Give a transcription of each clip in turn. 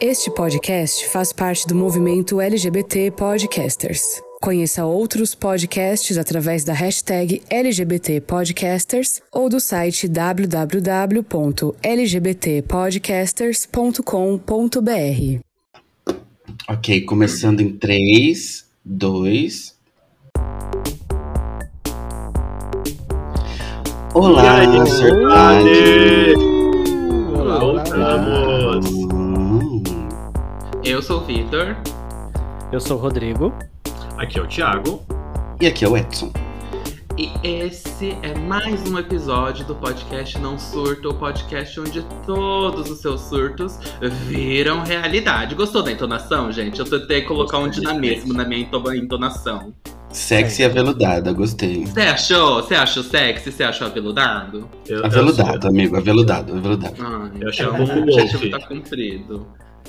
Este podcast faz parte do movimento LGBT Podcasters. Conheça outros podcasts através da hashtag LGBT Podcasters ou do site www.lgbtpodcasters.com.br. Ok, começando em 3, 2. Olá, E aí, Sertade! Olá, voltamos! Eu sou o Vitor. Eu sou o Rodrigo. Aqui é o Thiago. E aqui é o Edson. E esse é mais um episódio do podcast Não Surto, o podcast onde todos os seus surtos viram realidade. Gostou da entonação, gente? Eu tentei colocar um dinamismo na minha ento- entonação. Sexy e aveludada, gostei. Você achou? Você achou sexy? Você achou aveludado? Eu, Aveludado, amigo, aveludado, aveludado. Ah, Eu achei um pouco o objetivo tá cumprido.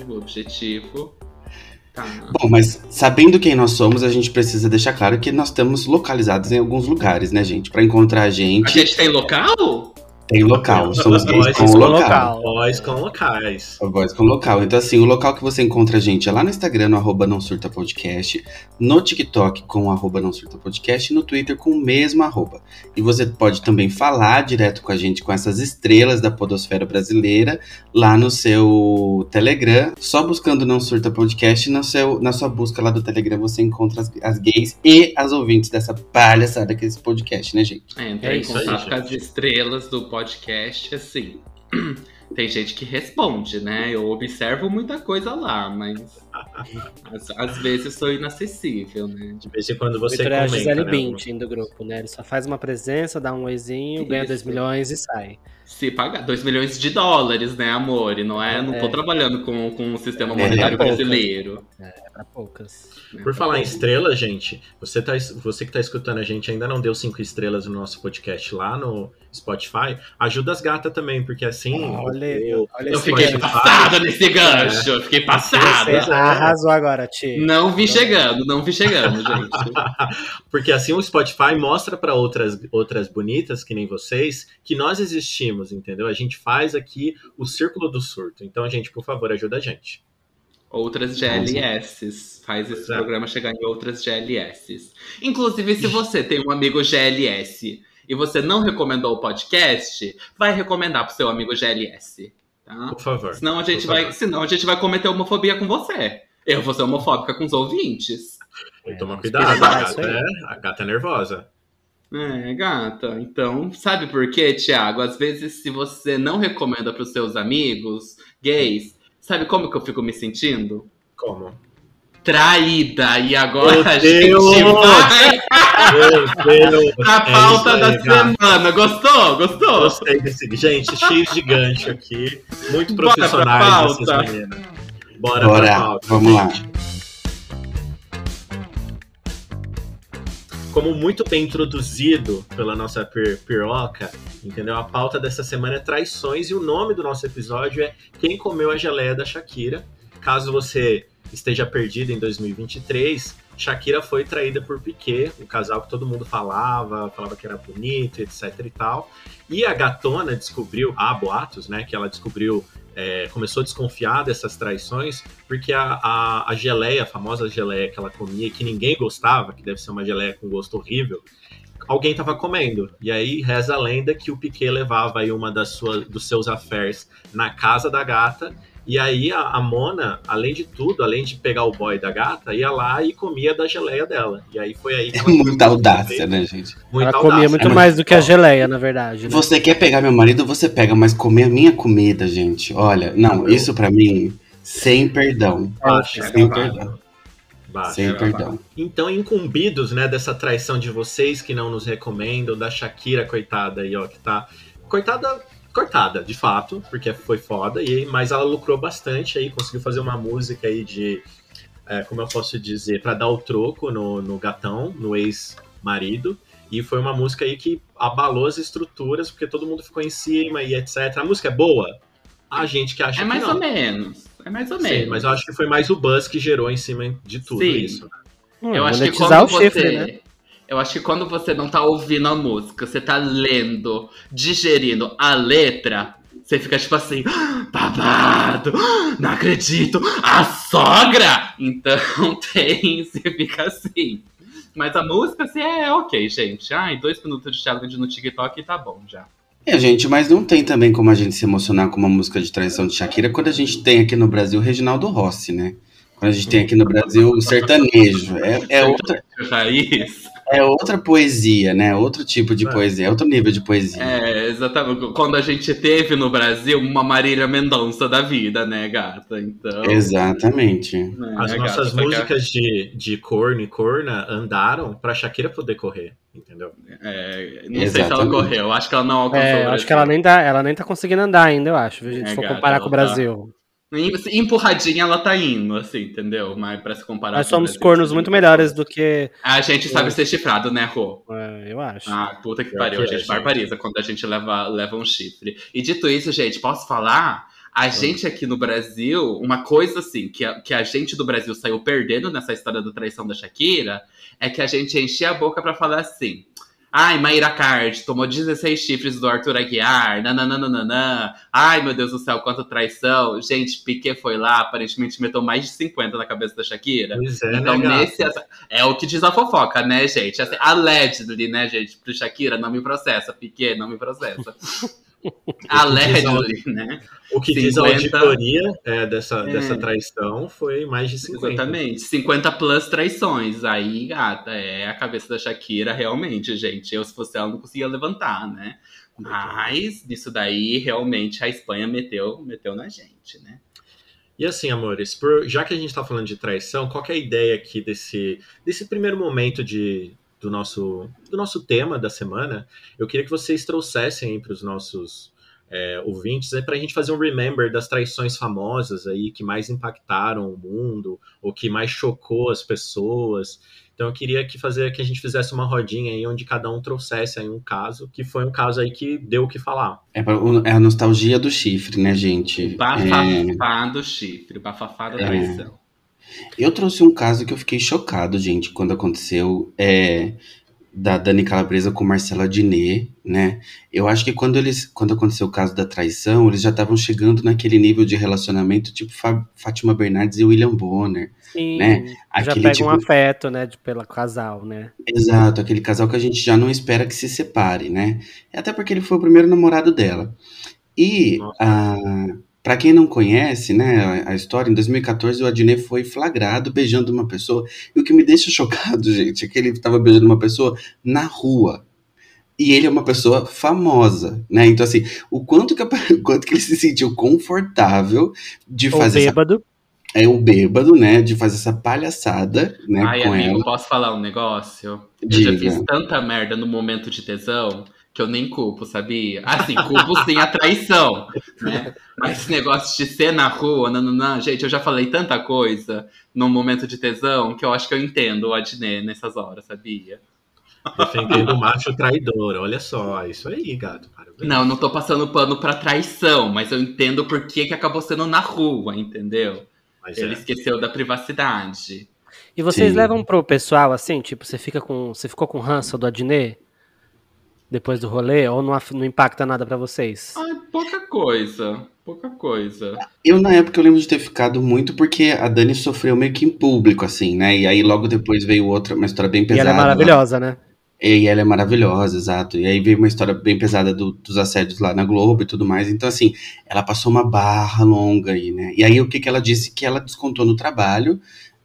O objetivo tá. Bom, mas sabendo quem nós somos, a gente precisa deixar claro que nós estamos localizados em alguns lugares, né, gente? Pra encontrar a A gente, gente tem local? Tem local. Somos gays Nós com com local. Voz com locais. A voz com local. Então, assim, o local que você encontra a gente é lá no Instagram, no arroba não surta podcast, no TikTok com o arroba não surta podcast e no Twitter com o mesmo arroba. E você pode também falar direto com a gente com essas estrelas da podosfera brasileira lá no seu Telegram. Só buscando não surta podcast, no seu, na sua busca lá do Telegram você encontra as, as gays e as ouvintes dessa palhaçada que é esse podcast, né, gente? É, entrar É em isso aí, contato com as estrelas do podcast, assim. Tem gente que responde, né? Eu observo muita coisa lá, mas às, às vezes sou inacessível, né? De vez em quando você Vitor é a comenta, Gisele né? Bündchen do grupo, né? Ele só faz uma presença, dá um oizinho, ganha 2 Isso. milhões e sai. Se pagar 2 milhões de dólares, né, amor? E não é, não tô É. trabalhando com, com o sistema É, monetário é brasileiro. É pra poucas. né? Por falar em estrelas, gente, você, tá, você que tá escutando a gente ainda não deu cinco estrelas no nosso podcast lá no Spotify, ajuda as gatas também, porque assim. Olha, eu, olha Eu fiquei passada nesse gancho, eu fiquei Você passada. Arrasou agora, Ti. Não vi chegando, não vi chegando, gente. Porque assim o Spotify mostra para outras, outras bonitas, que nem vocês, que nós existimos, entendeu? A gente faz aqui o círculo do surto. Então, gente, por favor, ajuda a gente. Outras GLS. Faz esse é. programa chegar em outras GLS. Inclusive, se você tem um amigo GLS e você não recomendou o podcast, vai recomendar pro seu amigo GLS. Tá? Por favor. Senão a gente vai, favor. senão a gente vai cometer homofobia com você. Eu vou ser homofóbica com os ouvintes. E toma É, cuidado, a isso gata, é, a gata é nervosa. É, gata. Então, sabe por quê, Thiago? Às vezes, se você não recomenda pros seus amigos gays, sabe como que eu fico me sentindo? Como? Traída. E agora Meu a gente Deus! vai Meu Deus! pra É pauta isso da aí, semana. Gostou? Gostou? Gostei desse. Gente, cheio de gancho aqui. Muito profissionais essas meninas. Bora, pra Bora, pauta. vamos lá. Como muito bem introduzido pela nossa pir piroca, entendeu? A pauta dessa semana é traições e o nome do nosso episódio é Quem Comeu a Geleia da Shakira. Caso você esteja perdido em 2023, Shakira foi traída por Piquet, o casal que todo mundo falava, falava que era bonito, etc e tal. E a gatona descobriu, há boatos, né, que ela descobriu, é, começou a desconfiar dessas traições, porque a, a, a geleia, a famosa geleia que ela comia, que ninguém gostava, que deve ser uma geleia com gosto horrível, alguém estava comendo. E aí reza a lenda que o Piquet levava aí uma das suas, dos seus affairs na casa da gata. E aí a, a Mona, além de tudo, além de pegar o boy da gata, ia lá e comia da geleia dela. E aí foi aí que É ela muita audácia, né, gente? Muita Ela comia audácia. muito É, mais do que a geleia, na verdade. Né? Você quer pegar meu marido, você pega, mas comer a minha comida, gente. Olha, não, Eu- isso pra mim, sem perdão. Baixa, Sem baixa, perdão. baixa. Sem perdão. Então, incumbidos, né, dessa traição de vocês que não nos recomendam, da Shakira, coitada aí, ó, que tá. Coitada, cortada, de fato, porque foi foda, e, mas ela lucrou bastante aí, conseguiu fazer uma música aí de. é, como eu posso dizer, pra dar o troco no, no gatão, no ex-marido. E foi uma música aí que abalou as estruturas, porque todo mundo ficou em cima e etc. A música é boa? A gente que acha É mais que não. ou menos. É mais ou Sim, menos. mas eu acho que foi mais o buzz que gerou em cima de tudo Sim. isso. Hum, Eu acho que quando o chifre, você. né? Eu acho que quando você não tá ouvindo a música, você tá lendo, digerindo a letra, Você fica tipo assim, "Ah, babado, não acredito, a sogra! Então tem, você fica assim. Mas a música, assim, é ok, gente. Ai, dois minutos de challenge no TikTok e tá bom já. É, gente, mas não tem também como a gente se emocionar com uma música de traição de Shakira quando a gente tem aqui no Brasil o Reginaldo Rossi, né? Quando a gente tem aqui no Brasil o sertanejo. É, é, outra, Raiz. É outra poesia, né? Outro tipo de É. poesia, é outro nível de poesia. É, exatamente. Quando a gente teve no Brasil uma Marília Mendonça da vida, né, gata? Então. Exatamente. né, As gata, nossas só que a- músicas de, de corno e corna andaram pra Shakira poder correr, entendeu? É, não sei se ela Exatamente. correu, acho que ela não alcançou. É, acho que ela nem, tá, ela nem tá conseguindo andar ainda, eu acho, viu, gente? É, Se for gata, comparar com o tá- Brasil. Em- Empurradinha ela tá indo, assim, entendeu? Mas pra se comparar Nós somos Brasil, cornos muito melhores do que. A gente sabe ser chifrado, né, Rô? é, eu acho. Ah, puta que Pior pariu, que a é, gente gente. barbariza quando a gente leva, leva um chifre. E dito isso, gente, posso falar? A gente aqui no Brasil, uma coisa assim, que a, que a gente do Brasil saiu perdendo nessa história da traição da Shakira, é que a gente enchia a boca pra falar assim. Ai, Mayra Card tomou 16 chifres do Arthur Aguiar, nananana. Ai, meu Deus do céu, quanta traição. Gente, Piquet foi lá, aparentemente meteu mais de 50 na cabeça da Shakira. Pois é, Então, né, nesse. É o que diz a fofoca, né, gente? Assim, allegedly, né, gente? Pro Shakira, não me processa. Piquet, não me processa. allegedly, né? O que diz a 50. auditoria é, dessa, É. dessa traição foi mais de 50. Exatamente. 50 plus traições. Aí, gata, é a cabeça da Shakira, realmente, gente. Eu, se fosse ela, não conseguia levantar, né? Mas, nisso daí, realmente, a Espanha meteu, meteu na gente, né? E assim, amores, por- já que a gente tá falando de traição, qual que é a ideia aqui desse, desse primeiro momento de, do, nosso, do nosso tema da semana? Eu queria que vocês trouxessem aí para os nossos é, ouvintes, é, para a gente fazer um remember das traições famosas aí que mais impactaram o mundo, ou que mais chocou as pessoas. Então eu queria que fazer que a gente fizesse uma rodinha aí onde cada um trouxesse aí um caso, que foi um caso aí que deu o que falar. É, é a nostalgia do chifre, né, gente? É, Bafafá do chifre, bafafá da É. traição. Eu trouxe um caso que eu fiquei chocado, gente, quando aconteceu. É, da Dani Calabresa com Marcela Diné, né? Eu acho que quando eles, quando aconteceu o caso da traição, eles já estavam chegando naquele nível de relacionamento tipo Fá- Fátima Bernardes e William Bonner. Sim, né? já Aquele pega tipo- um afeto, né, de, pelo casal, né? Exato, aquele casal que a gente já não espera que se separe, né? Até porque ele foi o primeiro namorado dela. E, Nossa. ah, para quem não conhece, né, a, história, em 2014 o Adnet foi flagrado beijando uma pessoa. E o que me deixa chocado, gente, é que ele estava beijando uma pessoa na rua. E ele é uma pessoa famosa, né? Então, assim, o quanto que, o quanto que ele se sentiu confortável de Ou fazer essa, bêbado. é o bêbado, né? De fazer essa palhaçada, né, Ai, com amigo, ela. posso falar um negócio? Eu Diga. já fiz tanta merda no momento de tesão que eu nem culpo, sabia? Assim, culpo sim a traição, né? Mas esse negócio de ser na rua, não, não, não, gente, eu já falei tanta coisa no momento de tesão que eu acho que eu entendo o Adnet nessas horas, sabia? Defendendo o macho traidor. Olha só, isso aí, gato. Parabéns. Não, não tô passando pano pra traição, mas eu entendo por que, que acabou sendo na rua, entendeu? Mas Ele é. esqueceu da privacidade. E vocês Sim. levam pro pessoal assim, tipo, você fica com. Você ficou com ranço do Adnet? Depois do rolê? Ou não, não impacta nada pra vocês? Ai, pouca coisa, pouca coisa. Eu, na época, eu lembro de ter ficado muito porque a Dani sofreu meio que em público, assim, né? E aí logo depois veio outra, uma história bem E pesada. ela é lá. maravilhosa, né? E ela é maravilhosa, exato. E aí veio uma história bem pesada do- dos assédios lá na Globo e tudo mais. Então, assim, ela passou uma barra longa aí, né? E aí o que, que ela disse? Que ela descontou no trabalho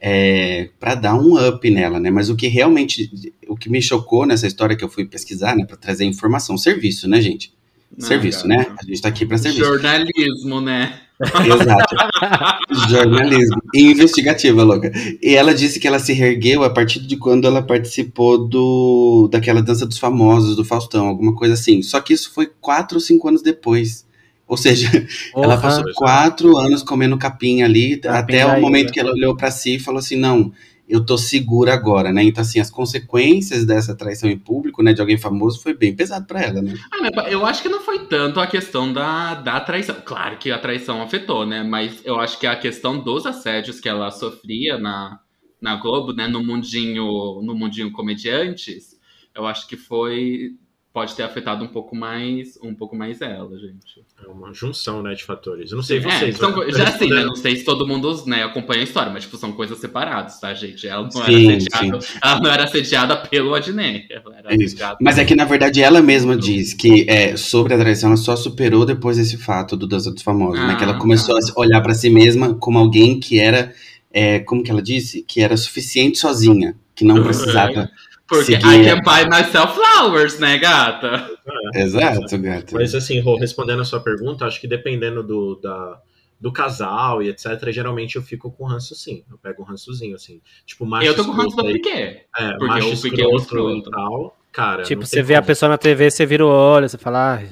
é, para dar um up nela, né? Mas o que realmente, o que me chocou nessa história que eu fui pesquisar, né? Pra trazer informação, serviço, né, gente? Não, serviço, gata. né? A gente tá aqui pra serviço. Jornalismo, né? Exato. Jornalismo. E investigativa, louca. E ela disse que ela se reergueu a partir de quando ela participou do daquela dança dos famosos, do Faustão, alguma coisa assim. Só que isso foi quatro ou cinco anos depois. Ou seja, ela passou quatro anos comendo capim ali, Capim até o momento que ela olhou pra si e falou assim: não, eu tô segura agora, né? Então, assim, as consequências dessa traição em público, né, de alguém famoso, foi bem pesado pra ela, né? Ah, mas eu acho que não foi tanto a questão da, da traição. Claro que a traição afetou, né? Mas eu acho que a questão dos assédios que ela sofria na, na Globo, né? No mundinho, no mundinho comediantes, eu acho que foi pode ter afetado um pouco mais, um pouco mais ela, gente. É uma junção, né, de fatores. Eu não sei É, vocês. são mas- já assim, né? Não sei se todo mundo né, acompanha a história, mas tipo, são coisas separadas, tá, gente? Ela não, Sim, era, assediada, ela não era assediada pelo Adnet. Ela era Isso. assediada Mas é que, na verdade, ela mesma diz que é, sobre a traição, ela só superou depois desse fato do Dança dos Famosos, né? Ah, Que ela começou a se olhar pra si mesma como alguém que era, é, como que ela disse? Que era suficiente sozinha, que não Uhum. precisava. Porque seguir I can buy myself flowers, né, gata? Exato, gata. Mas assim, Rô, respondendo a sua pergunta, acho que dependendo do, da, do casal e etc., geralmente eu fico com ranço sim. Eu pego um rançozinho, assim. Tipo, macho eu tô com ranço aí, Piquet. É, porque macho o Piquet é e tal. Cara, Tipo, você vê a como. pessoa na TV, você vira o olho, você fala, ai,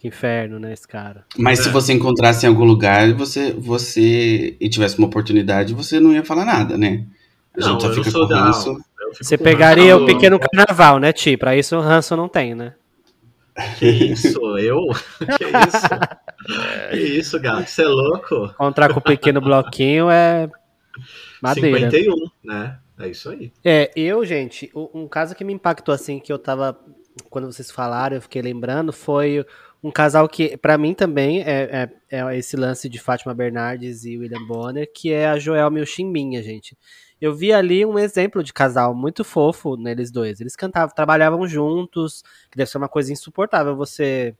que inferno, né, esse cara. Mas se É. você encontrasse em algum lugar você, você e tivesse uma oportunidade, você não ia falar nada, né? A Não, gente só fica sou com da- ranço. Você pegaria o pequeno carnaval, né, Ti? Pra isso o ranço não tem, né? Que isso? Eu? Que isso? Que isso, gato? Você é louco? Encontrar com o pequeno bloquinho é madeira. 51, né? É isso aí. É, eu, gente, um caso que me impactou assim, que eu tava. Quando vocês falaram, eu fiquei lembrando, foi um casal que, pra mim também, é, é, é esse lance de Fátima Bernardes e William Bonner, que é a Joelma e o Chimbinha, gente. Eu vi ali um exemplo de casal muito fofo neles dois. Eles cantavam, trabalhavam juntos, que deve ser uma coisa insuportável você,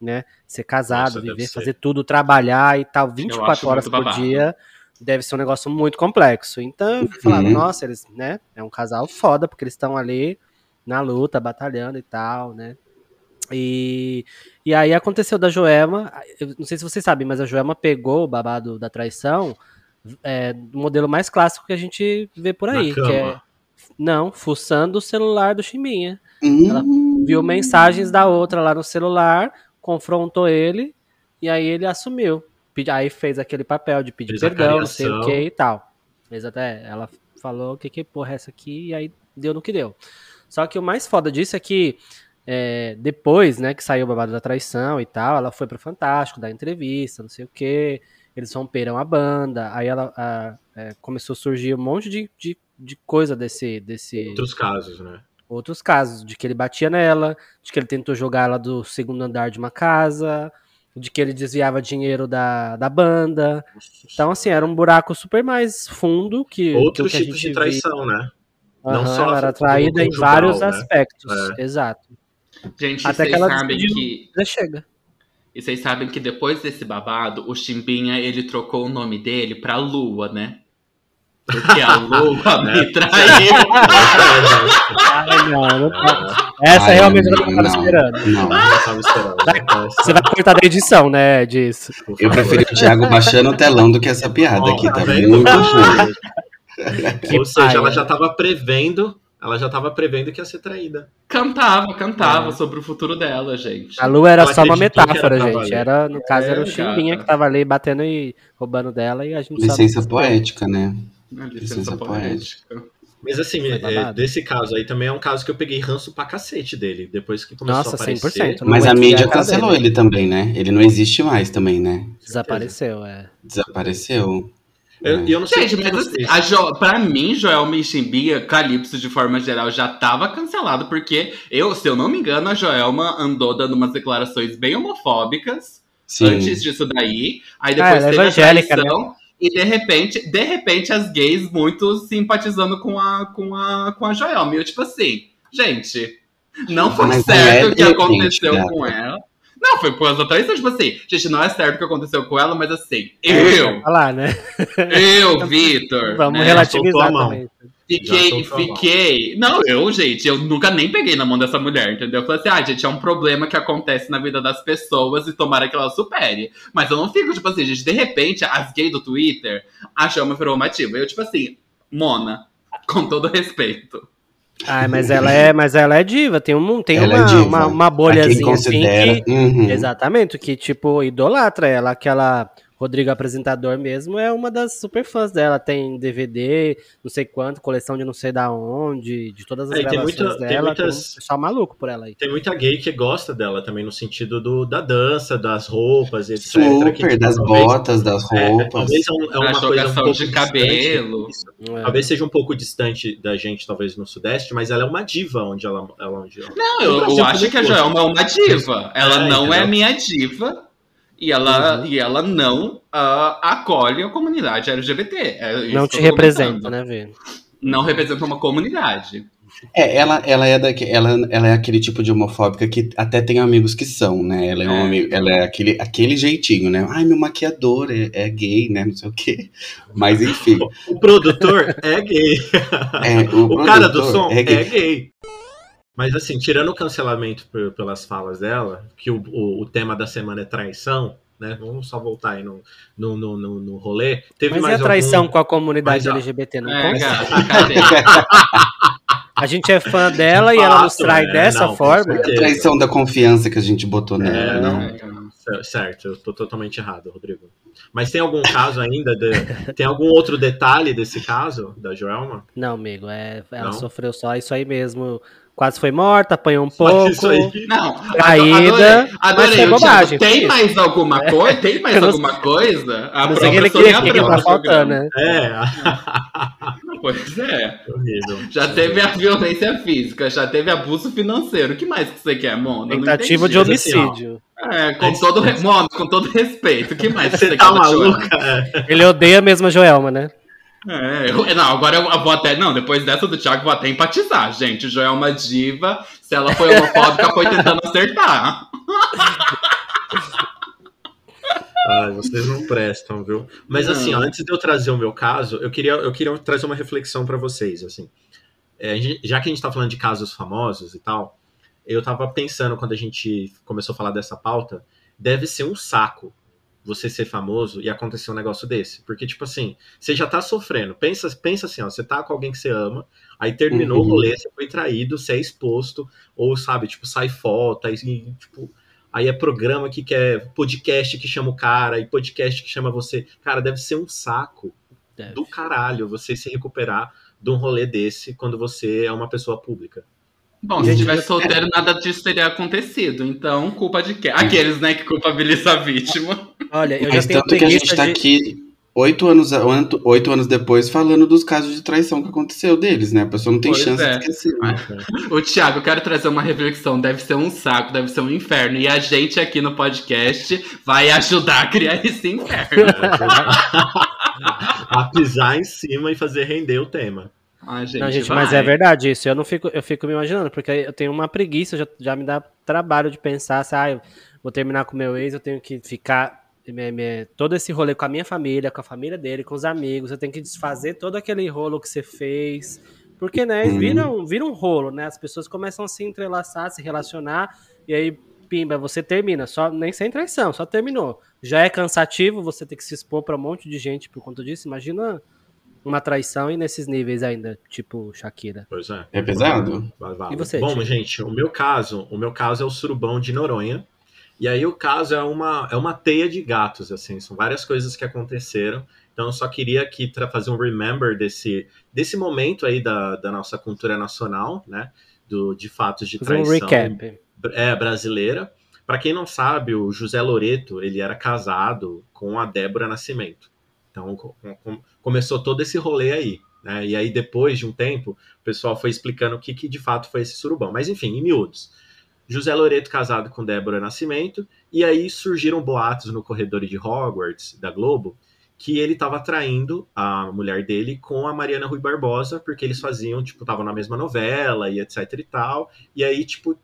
né, ser casado, Nossa, viver, ser. fazer tudo, trabalhar e tal, acho 24 horas por dia deve ser um negócio muito complexo. Então, eu falava, Uhum. nossa, eles, né? É um casal foda, porque eles estão ali na luta, batalhando e tal, né? E, e aí aconteceu da Joelma, eu não sei se vocês sabem, mas a Joelma pegou o babado da traição é, do modelo mais clássico que a gente vê por aí, que é não, fuçando o celular do Chimbinha. Hum, Viu mensagens da outra lá no celular, confrontou ele e aí ele assumiu. Aí fez aquele papel de pedir Fez perdão, não sei o que e tal. Fez até, ela falou que que porra é essa aqui e aí deu no que deu. Só que o mais foda disso é que é, depois, né, que saiu o babado da traição e tal, ela foi pro Fantástico dar entrevista, não sei o que. Eles romperam a banda, aí ela a- é, começou a surgir um monte de, de, de coisa desse, desse Outros casos, né? outros casos, de que ele batia nela, de que ele tentou jogar ela do segundo andar de uma casa, de que ele desviava dinheiro da, da banda. Então, assim, era um buraco super mais fundo que, que o Outros que a tipos gente de traição, né? via. não só ela era traída em vários né? aspectos. É. Exato. Gente, Até vocês que ela sabem que. Já chega. E vocês sabem que depois desse babado, o Chimbinha ele trocou o nome dele pra Lua, né? Porque a Lua me traiu. Ai, não, não. Essa Ai, realmente eu não tava esperando. Não. Eu tava esperando. Você vai cortar da edição, né, disso. Eu preferi o Thiago baixando o telão do que essa piada aqui, tá vendo? muito ruim. Que Ou seja, ela já tava prevendo, ela já tava prevendo que ia ser traída. Cantava, cantava É. sobre o futuro dela, gente. A Lu era Ela só uma metáfora, gente. valer. Era, no caso, era o É, Chimbinha que tava ali batendo e roubando dela e a gente. Licença poética, né? Licença Licença poética. Mas assim, é, babado. desse caso aí também é um caso que eu peguei ranço pra cacete dele. Depois que começou Nossa, a aparecer. 100%. Não Mas a mídia cancelou dele. ele também, né? Ele não existe mais também, né? Desapareceu, é. Desapareceu. Eu, e eu não sei Gente, mas vocês- assim, a jo... pra mim, Joelma e Chimbinha, Calypso de forma geral, já tava cancelado, porque eu, se eu não me engano, a Joelma andou dando umas declarações bem homofóbicas Sim. antes disso daí. Aí Ah, depois é teve a evangélica, traição. E de repente, de repente, as gays muito simpatizando com a, com a, com a Joelma. E eu, tipo assim, gente, não foi Mas certo é o que aconteceu com ela. Não, foi por causa da traição, tipo assim, gente, não é certo o que aconteceu com ela, mas assim, eu, Olha lá, né? eu, Vitor. Vamos né, relativizar soltou a mão. também. Fiquei, fiquei. Não, eu, gente, eu nunca nem peguei na mão dessa mulher, entendeu? Eu falei assim, ah, gente, é um problema que acontece na vida das pessoas e tomara que ela supere. Mas eu não fico, tipo assim, gente, de repente, as gays do Twitter, a chama virou uma ativa. Eu, tipo assim, Mona, com todo respeito. Ah, mas ela é, mas ela é diva. Tem, um, tem Ela é uma, uma, uma bolhazinha assim que. Uhum. Exatamente, que tipo, idolatra ela, aquela. Rodrigo apresentador mesmo é uma das super fãs dela. Tem DVD, não sei quanto, coleção de não sei da onde, de todas as É, tem muita- tem dela. muitas- Tem um pessoal maluco por ela aí. Tem muita gay que gosta dela também, no sentido do, da dança, das roupas, etc. Super, que, tipo, das talvez- botas, das É, roupas. talvez é, um- é uma coisa um jogação pouco de cabelo. É. Talvez seja um pouco distante da gente, talvez no Sudeste, mas ela é uma diva onde ela, ela onde ela... Não, eu, Brasil eu acho que a Joelma é uma diva. Ela É, não é entendeu? minha diva. E ela, Uhum. e ela não ah, acolhe a comunidade LGBT. É Não te representa, né, Vê? Não representa uma comunidade. É, ela, ela, é daque, ela, ela é aquele tipo de homofóbica que até tem amigos que são, né? Ela é, um É. amigo, ela é aquele, aquele jeitinho, né? Ai, meu maquiador é, é gay, né? Não sei o quê. Mas enfim. O produtor é gay. É, o, O cara do som é é gay. Mas assim, tirando o cancelamento pelas falas dela, que o, o, o tema da semana é traição, né? Vamos só voltar aí no, no, no, no, no rolê. Teve Mas e mais a traição algum... com a comunidade Mas, LGBT? Não É, cadê? A gente é fã dela e ela nos fato, trai é, dessa não, forma. certeza. Traição da confiança que a gente botou nela, É, né? não. Certo, eu tô totalmente errado, Rodrigo. Mas tem algum caso ainda? de- tem algum outro detalhe desse caso da Joelma? Não, amigo, é, ela Não? sofreu só isso aí mesmo. Quase foi morta, apanhou um pouco. isso aí. Não, Traída, adorei, mas adorei. foi o bobagem, tem mais alguma coisa? Tem mais alguma coisa? A não sei que ele queria que tá no faltando, né? É, Pois é. horrível. Já teve a violência física, já teve abuso financeiro. O que mais que você quer, Mona? Tentativa de. Mas homicídio. É, com todo, re... Mona, com todo respeito. O que mais que Você você tá maluca? É. Ele odeia mesmo a Joelma, né? É, eu- não, agora eu vou até. Não, depois dessa do Thiago, vou até empatizar, gente. Jo é uma diva. Se ela foi homofóbica, foi tentando acertar. Ai, vocês não prestam, viu? Mas assim, Não. ó, antes de eu trazer o meu caso, eu queria, eu queria trazer uma reflexão pra vocês, assim. É, já que a gente tá falando de casos famosos e tal, eu tava pensando quando a gente começou a falar dessa pauta, deve ser um saco você ser famoso e acontecer um negócio desse. Porque, tipo assim, você já tá sofrendo. Pensa, pensa assim, ó, você tá com alguém que você ama, aí terminou Uhum. o rolê, você foi traído, você é exposto, ou sabe, tipo, sai foto, aí, tipo, aí é programa que quer podcast que chama o cara, e podcast que chama você. Cara, deve ser um saco Deve. do caralho você se recuperar de um rolê desse quando você é uma pessoa pública. Bom, se tivesse solteiro, nada disso teria acontecido. Então, culpa de quem? Aqueles, né, que culpabilizam a vítima. Olha, eu Mas já tenho tanto que a gente tá de... aqui oito anos, oito- oito anos depois falando dos casos de traição que aconteceu deles, né? A pessoa não tem Pois chance é. de esquecer. Ô, Thiago, eu quero trazer uma reflexão. Deve ser um saco, deve ser um inferno. E a gente aqui no podcast vai ajudar a criar esse inferno. a pisar em cima e fazer render o tema. Ai, gente, Não, gente, mas é verdade isso. Eu não fico, eu fico me imaginando, porque eu tenho uma preguiça, já, já me dá trabalho de pensar, assim, ah, eu vou terminar com meu ex, eu tenho que ficar me- me- todo esse rolê com a minha família, com a família dele, com os amigos, eu tenho que desfazer todo aquele rolo que você fez. Porque, né, Uhum. vira, um, vira um rolo, né? As pessoas começam a se entrelaçar, se relacionar, e aí, pimba, você termina, só nem sem traição, só terminou. Já é cansativo você ter que se expor pra um monte de gente por conta disso. Imagina uma traição e nesses níveis ainda, tipo Shakira. Pois é. É pesado? E você, Bom, Thiago? gente, o meu caso, o meu caso é o surubão de Noronha. E aí o caso é uma, é uma teia de gatos, assim, são várias coisas que aconteceram. Então eu só queria aqui fazer um remember desse, desse momento aí da, da nossa cultura nacional, né? Do, de fatos de Fazer um traição recap. é, brasileira. Para quem não sabe, o José Loreto, ele era casado com a Débora Nascimento. Então com- começou todo esse rolê aí. Né? E aí, depois de um tempo, o pessoal foi explicando o que, que de fato foi esse surubão. Mas enfim, em miúdos. José Loreto casado com Débora Nascimento, e aí surgiram boatos no corredor de Hogwarts, da Globo, que ele estava traindo a mulher dele com a Mariana Rui Barbosa, porque eles faziam, tipo, estavam na mesma novela e etc e tal. E aí, tipo,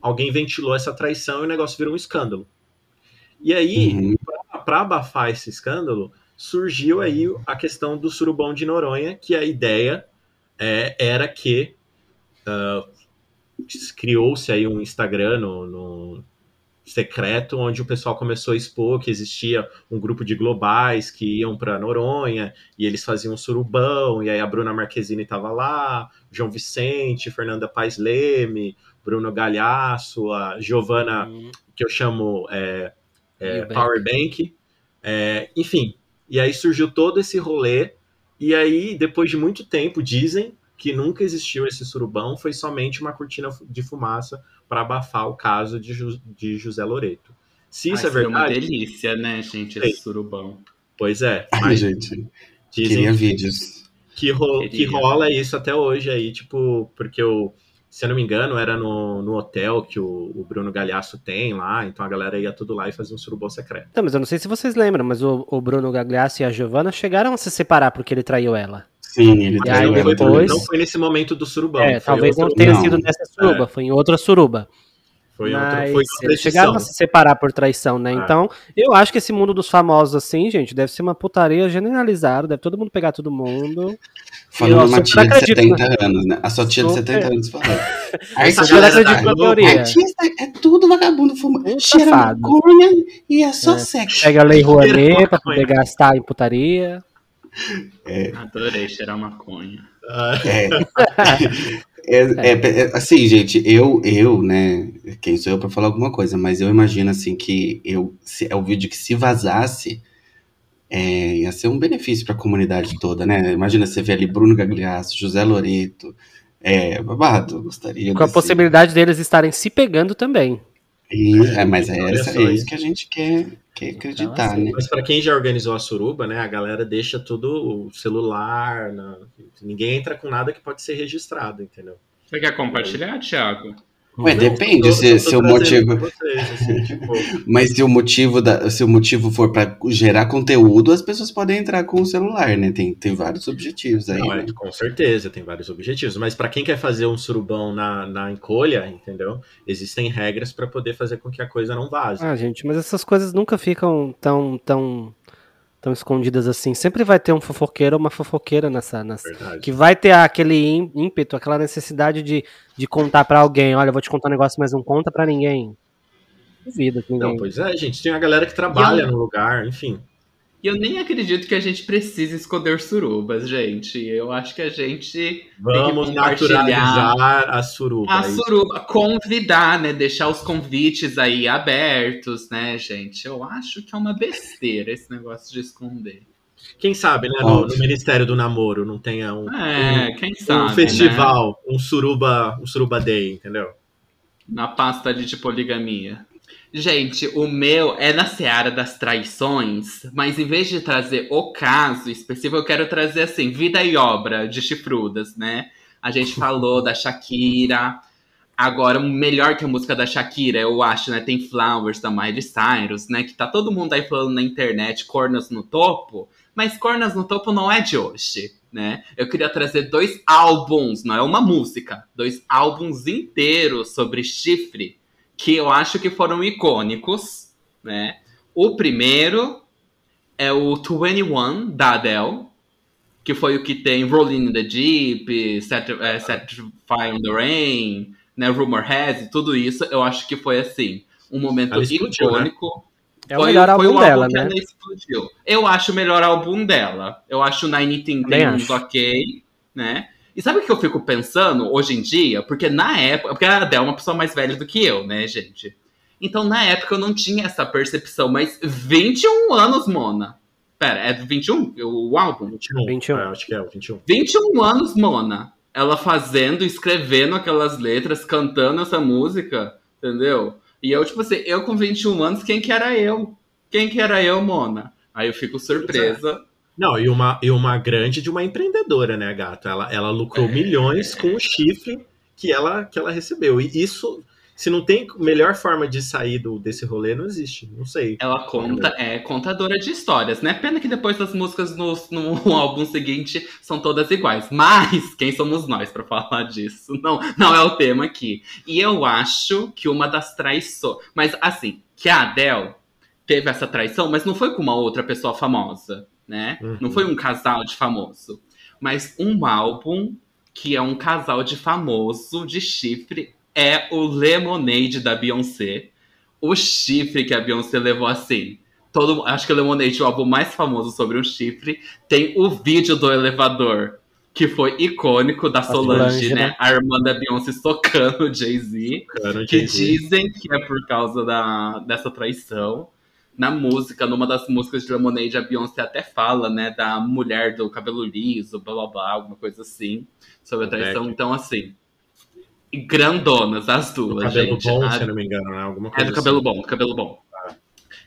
alguém ventilou essa traição e o negócio virou um escândalo. E aí, Uhum. para abafar esse escândalo, surgiu aí a questão do surubão de Noronha, que a ideia é, era que ah, criou-se aí um Instagram no, no secreto, onde o pessoal começou a expor que existia um grupo de globais que iam para Noronha e eles faziam um surubão, e aí a Bruna Marquezine estava lá, João Vicente, Fernanda Paes Leme, Bruno Galhaço, a Giovana Hum, que eu chamo é, é. Powerbank, É, enfim, e aí surgiu todo esse rolê. E aí, depois de muito tempo, dizem que nunca existiu esse surubão, foi somente uma cortina de fumaça para abafar o caso de, Ju, de José Loreto. Se isso Ai, é verdade. uma delícia, né, gente, esse surubão. Pois é. Ai, Mas gente, dizem queria que- vídeos. que, ro- que Queria. rola isso até hoje aí, tipo, porque eu, se eu não me engano, era no, no hotel que o, o Bruno Galhaço tem lá, então a galera ia tudo lá e fazia um surubão secreto. Não, mas eu não sei se vocês lembram, mas o, o Bruno Gagliasso e a Giovanna chegaram a se separar porque ele traiu ela. Sim, ele E traiu aí ela depois- Não foi nesse momento do surubão. é, talvez não tenha Não. sido nessa suruba, foi em outra suruba. Foi, Mas foi outra eles chegaram a se separar por traição, né? É. Então, eu acho que esse mundo dos famosos, assim, gente, deve ser uma putaria generalizada, deve todo mundo pegar todo mundo. Falando Eu uma tia de acredito, 70 anos, né? A sua tia de Super. 70 anos falando. Essa super galera acredito na teoria. Artista é tudo vagabundo, fuma, cheira maconha e é só É. sexo. Pega a Lei Rouanet pra poder gastar em putaria. Adorei cheirar maconha. Ah, É, é, é, assim, gente, eu, eu, né, quem sou eu pra falar alguma coisa, mas eu imagino, assim, que eu, se, é o vídeo que se vazasse, é, ia ser um benefício pra comunidade toda, né? Imagina você ver ali Bruno Gagliasso, José Loreto, é, babado, gostaria Com a desse- possibilidade deles estarem se pegando também. E- é, mas é, essa, é isso que a gente quer, quer acreditar, assim, né? Mas pra quem já organizou a suruba, né, a galera deixa tudo o celular, na- ninguém entra com nada que pode ser registrado, entendeu? Você quer compartilhar, Thiago? Ué, Não, depende tô- se, eu tô se o motivo. vocês, assim, tipo, Mas se o motivo, da, se o motivo for pra gerar conteúdo, as pessoas podem entrar com o celular, né? Tem, tem vários objetivos aí. Não, né? é, com certeza, tem vários objetivos. Mas para quem quer fazer um surubão na, na encolha, entendeu? Existem regras para poder fazer com que a coisa não vaze. Ah, gente, mas essas coisas nunca ficam tão, tão, tão escondidas assim. Sempre vai ter um fofoqueiro ou uma fofoqueira nessa, nessa, Verdade. que vai ter aquele ímpeto, aquela necessidade de, de contar pra alguém. Olha, eu vou te contar um negócio, mas não conta pra ninguém. Duvido que ninguém. Não, pois é, gente. Tem uma galera que trabalha eu- no lugar, enfim. E eu nem acredito que a gente precise esconder surubas, gente. Eu acho que a gente Vamos compartilhar. naturalizar a suruba. A isso. suruba, convidar, né? Deixar os convites aí abertos, né, gente? Eu acho que é uma besteira esse negócio de esconder. Quem sabe, né? No, no Ministério do Namoro não tenha um, É, quem um, sabe. um festival, um suruba, um suruba day, entendeu? Né? Na pasta ali de poligamia. Gente, o meu é na seara das traições, mas em vez de trazer o caso específico, eu quero trazer assim, vida e obra de chifrudas, né? A gente falou da Shakira. Agora, melhor que a música da Shakira, eu acho, né? Tem Flowers da Miley Cyrus, né? Que tá todo mundo aí falando na internet, cornas no topo. Mas cornas no topo não é de hoje, né? Eu queria trazer dois álbuns, não é uma música. Dois álbuns inteiros sobre chifre que eu acho que foram icônicos, né? O primeiro é o 21 da Adele, que foi o que tem Rolling in the Deep, Set, é, Certify on the Rain, né, Rumor Has, tudo isso. Eu acho que foi assim, um momento Ela explodiu, né? icônico. é o melhor álbum dela, que né? ela explodiu. Eu acho o melhor álbum dela. Eu acho Nine Things Também acho. ok, né? E sabe o que eu fico pensando hoje em dia? Porque na época. Porque a Adele é uma pessoa mais velha do que eu, né, gente? Então na época eu não tinha essa percepção, mas 21 anos, Mona. Pera, é 21 o álbum? 21. 21. É, acho que é o 21. 21 anos, Mona. Ela fazendo, escrevendo aquelas letras, cantando essa música, entendeu? E eu, tipo assim, eu com 21 anos, quem que era eu? Quem que era eu, Mona? Aí eu fico surpresa. Não, e uma, e uma grande de uma empreendedora, né, gato? Ela, ela lucrou É. milhões com o chifre que ela, que ela recebeu. E isso, se não tem melhor forma de sair do, desse rolê, não existe. Não sei. Ela conta, é contadora de histórias, né? Pena que depois as músicas no, no álbum seguinte são todas iguais. Mas quem somos nós pra falar disso? Não, não é o tema aqui. E eu acho que uma das traições. Mas assim, que a Adele teve essa traição, mas não foi com uma outra pessoa famosa, né? Uhum. Não foi um casal de famoso. Mas um álbum que é um casal de famoso de chifre é o Lemonade da Beyoncé o chifre que a Beyoncé levou assim. Todo, acho que o Lemonade é o álbum mais famoso sobre o chifre. Tem o vídeo do elevador, que foi icônico da Solange, Solange, né? né? A irmã da Beyoncé socando o Jay-Z. Que Jay-Z. dizem que é por causa da, dessa traição. Na música, numa das músicas de Lemonade, a Beyoncé até fala, né, da mulher do cabelo liso, blá blá blá, alguma coisa assim, sobre a traição. Então, assim, grandonas as duas, cabelo gente. bom, A- se não me engano, né? Alguma é coisa do cabelo assim. bom, do cabelo bom.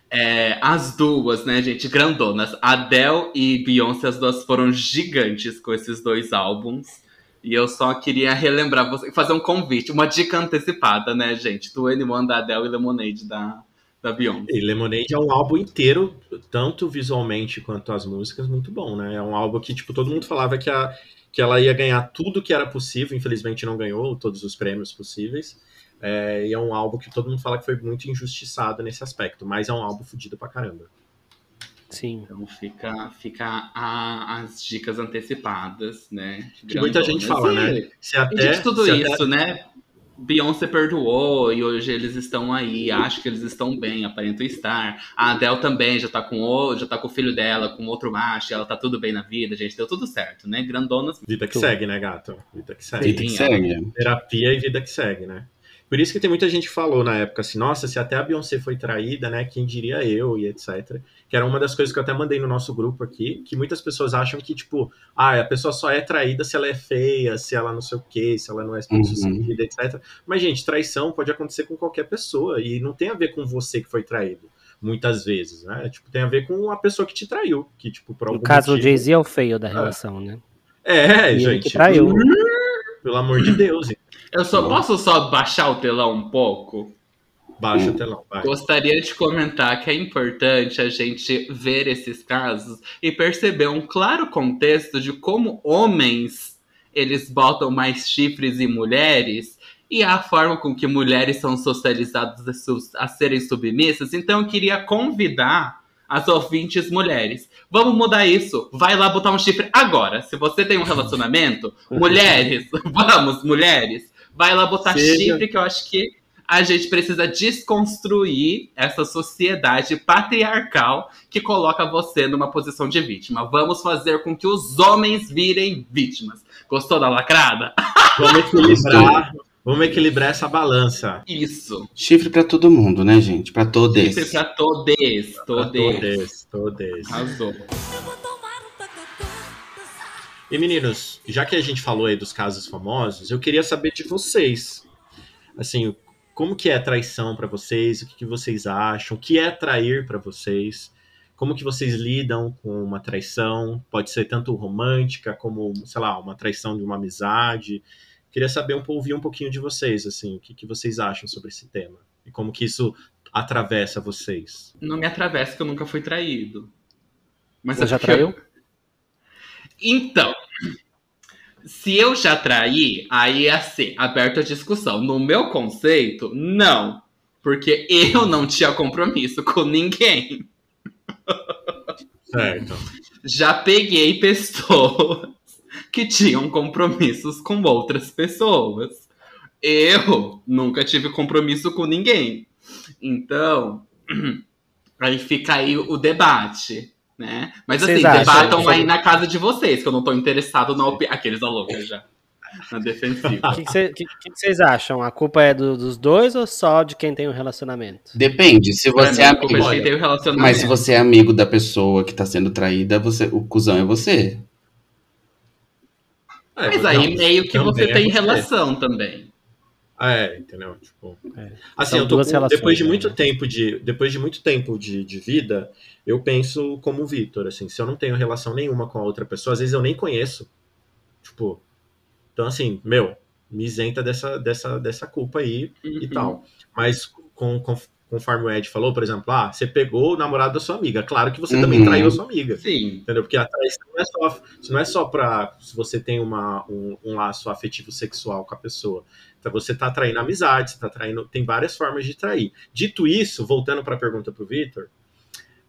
É, as duas, né, gente, grandonas. Adele e Beyoncé, as duas foram gigantes com esses dois álbuns. E eu só queria relembrar você, fazer um convite, uma dica antecipada, né, gente? Do Anyone da Adele e Lemonade da, da Beyoncé. E Lemonade é um álbum inteiro, tanto visualmente quanto as músicas, muito bom, né? É um álbum que, tipo, todo mundo falava que, a, que ela ia ganhar tudo que era possível, infelizmente não ganhou todos os prêmios possíveis. É, e é um álbum que todo mundo fala que foi muito injustiçado nesse aspecto, mas é um álbum fodido pra caramba. Sim. Então fica, fica a- as dicas antecipadas, né? Que muita gente fala, né? E- Se E até, de tudo se até- isso, né? Beyoncé perdoou e hoje eles estão aí, acho que eles estão bem, aparentam estar. A Adele também já tá com o, já tá com o filho dela, com outro macho, ela tá tudo bem na vida, gente, deu tudo certo, né? Grandonas. Vida que Tudo. segue, né, gato? Vida que segue. Vida que Sim, segue. terapia e vida que segue, né? Por isso que tem muita gente que falou na época assim, nossa, se até a Beyoncé foi traída, né? Quem diria eu e etc. Que era uma das coisas que eu até mandei no nosso grupo aqui, que muitas pessoas acham que, tipo, ah, a pessoa só é traída se ela é feia, se ela não sei o quê, se ela não é bem sucedida, etc. Mas, gente, traição pode acontecer com qualquer pessoa e não tem a ver com você que foi traído. Muitas vezes, né? Tipo, tem a ver com a pessoa que te traiu. Que, tipo, por No algum caso, o motivo... Jay-Z é o feio da relação, né? É, E ele gente. que traiu. Pelo amor de Deus, hein? Eu só posso só baixar o telão um pouco? Baixa o telão, vai. Gostaria de comentar que é importante a gente ver esses casos e perceber um claro contexto de como homens eles botam mais chifres em mulheres e a forma com que mulheres são socializadas a, su- a serem submissas. Então eu queria convidar as ouvintes mulheres. Vamos mudar isso. Vai lá botar um chifre agora. Se você tem um relacionamento, mulheres, vamos, mulheres, vai lá botar Seja- chifre que eu acho que a gente precisa desconstruir essa sociedade patriarcal que coloca você numa posição de vítima. Vamos fazer com que os homens virem vítimas. Gostou da lacrada? Vamos equilibrar, vamos equilibrar essa balança. Isso. Chifre pra todo mundo, né, gente? Pra todos. Chifre pra todes. Todes. Todes, todes. Arrasou. E meninos, já que a gente falou aí dos casos famosos, eu queria saber de vocês. Assim, como que é traição pra vocês? O que, que vocês acham? O que é trair pra vocês? Como que vocês lidam com uma traição? Pode ser tanto romântica como, sei lá, uma traição de uma amizade. Queria saber um ouvir um pouquinho de vocês, assim, o que, que vocês acham sobre esse tema e como que isso atravessa vocês. Não me atravessa que eu nunca fui traído. Mas Você é já porque eu- traiu? Então, se eu já traí, aí é assim, aberto a discussão. No meu conceito, não. Porque eu não tinha compromisso com ninguém. Certo. Já peguei pessoas que tinham compromissos com outras pessoas. Eu nunca tive compromisso com ninguém. Então, aí fica aí o debate, né? Mas Vocês assim, acham? debatam aí na casa de vocês, que eu não tô interessado na opinião. Aqueles loucos já. Na defensiva. O que, que cê- que- que que vocês acham? A culpa é do- dos dois ou só de quem tem um relacionamento? Depende. Se você é é de amigo. quem tem o relacionamento. Mas se você é amigo da pessoa que tá sendo traída, você, o cuzão é você. É, Mas então, aí meio que você é tem relação também. É, entendeu? Tipo, É. assim, eu tô com- relações, depois de né? muito tempo de depois de muito tempo de, de vida, eu penso como o Vitor, assim, se eu não tenho relação nenhuma com a outra pessoa, às vezes eu nem conheço. Tipo, então assim, meu, me isenta dessa dessa dessa culpa aí e Uhum. tal. Mas com, com- conforme o Ed falou, por exemplo, ah, você pegou o namorado da sua amiga, claro que você também Uhum. traiu a sua amiga. Sim. Entendeu? Porque a traição não é só, isso não é só pra se você tem uma, um, um laço afetivo sexual com a pessoa. Então você tá traindo amizade, você tá traindo. Tem várias formas de trair. Dito isso, voltando para a pergunta pro Vitor,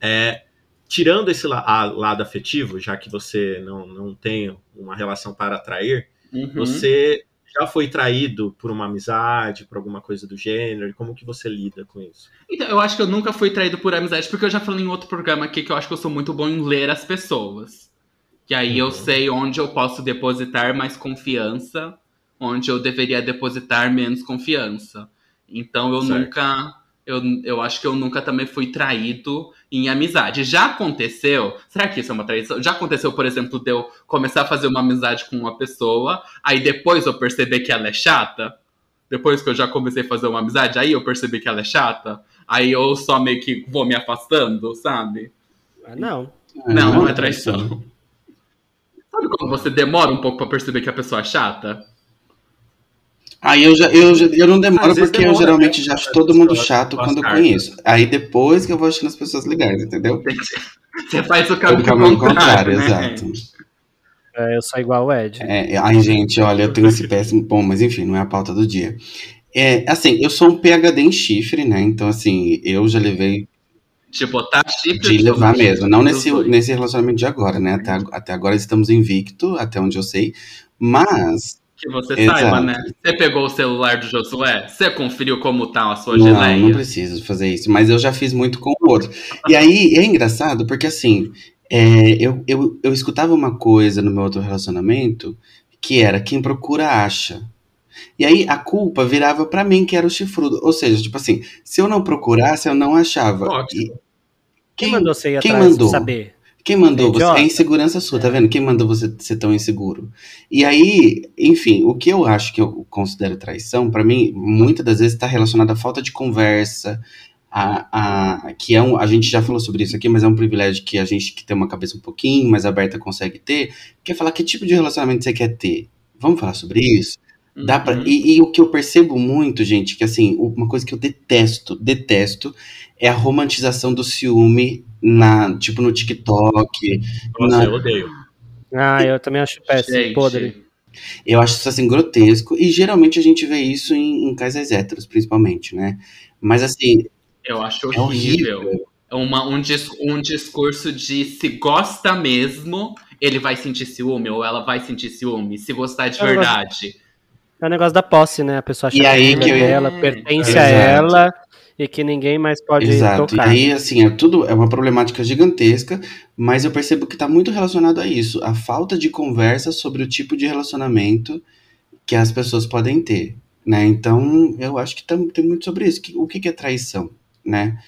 é, tirando esse la- a- lado afetivo, já que você não, não tem uma relação para atrair, Uhum. você já foi traído por uma amizade, por alguma coisa do gênero? Como que você lida com isso? Então, eu acho que eu nunca fui traído por amizade, porque eu já falei em outro programa aqui que eu acho que eu sou muito bom em ler as pessoas. Que aí eu Uhum. sei onde eu posso depositar mais confiança, onde eu deveria depositar menos confiança. Então eu Certo. nunca eu, eu acho que eu nunca também fui traído em amizade. Já aconteceu, será que isso é uma traição? Já aconteceu, por exemplo, de eu começar a fazer uma amizade com uma pessoa, aí depois eu perceber que ela é chata? Depois que eu já comecei a fazer uma amizade, aí eu percebi que ela é chata? Aí eu só meio que vou me afastando, sabe? Ah, não. Não, não é traição. Sabe quando você demora um pouco pra perceber que a pessoa é chata? Aí eu, já, eu, já- eu não demoro Às porque eu demora, geralmente né? já acho todo mundo pessoas chato quando eu conheço. Aí depois que eu vou achando as pessoas legais, entendeu? Você faz o caminho, o caminho contrário, contrário, né? exato. É, eu sou igual o Ed. É, ai, gente, olha, eu tenho esse péssimo. Bom, mas enfim, não é a pauta do dia. É, assim, eu sou um PHD em chifre, né? Então, assim, eu já levei De botar chifre de levar mesmo. Não nesse, nesse relacionamento de agora, né? Até, até agora estamos invicto, até onde eu sei. Mas, Que você Exato. saiba, né? Você pegou o celular do Josué? Você conferiu como tá a sua não, geleia? não preciso fazer isso. Mas eu já fiz muito com o outro. E aí, é engraçado, porque assim, é, eu, eu, eu escutava uma coisa no meu outro relacionamento, que era quem procura acha. E aí a culpa virava pra mim, que era o chifrudo. Ou seja, tipo assim, se eu não procurasse, eu não achava. Ótimo. E Quem mandou você ir quem atrás mandou? saber? Quem mandou É você? É insegurança sua, tá vendo? Quem mandou você ser tão inseguro? E aí, enfim, o que eu acho que eu considero traição, pra mim, muitas das vezes está relacionado à falta de conversa, a, a, que é um, a gente já falou sobre isso aqui, mas é um privilégio que a gente que tem uma cabeça um pouquinho mais aberta consegue ter, que é falar que tipo de relacionamento você quer ter. Vamos falar sobre isso? Dá pra, Uhum. e, e o que eu percebo muito, gente, que assim, uma coisa que eu detesto, detesto, é a romantização do ciúme na, tipo, no TikTok. Nossa, na- eu odeio. Ah, eu também acho péssimo, Gente, podre. Eu acho isso assim grotesco. E geralmente a gente vê isso em, em casais héteros, principalmente, né? Mas assim, Eu acho é horrível. horrível. É uma, um, dis- um discurso de se gosta mesmo, ele vai sentir ciúme, ou ela vai sentir ciúme, se gostar de gosto- verdade. É o negócio da posse, né? A pessoa acha E aí é que eu- dela, pertence Exato. a ela e que ninguém mais pode Exato. tocar. E aí, assim, é tudo é uma problemática gigantesca, mas eu percebo que tá muito relacionado a isso, a falta de conversa sobre o tipo de relacionamento que as pessoas podem ter, né? Então, eu acho que tam- tem muito sobre isso. O que que é traição, né?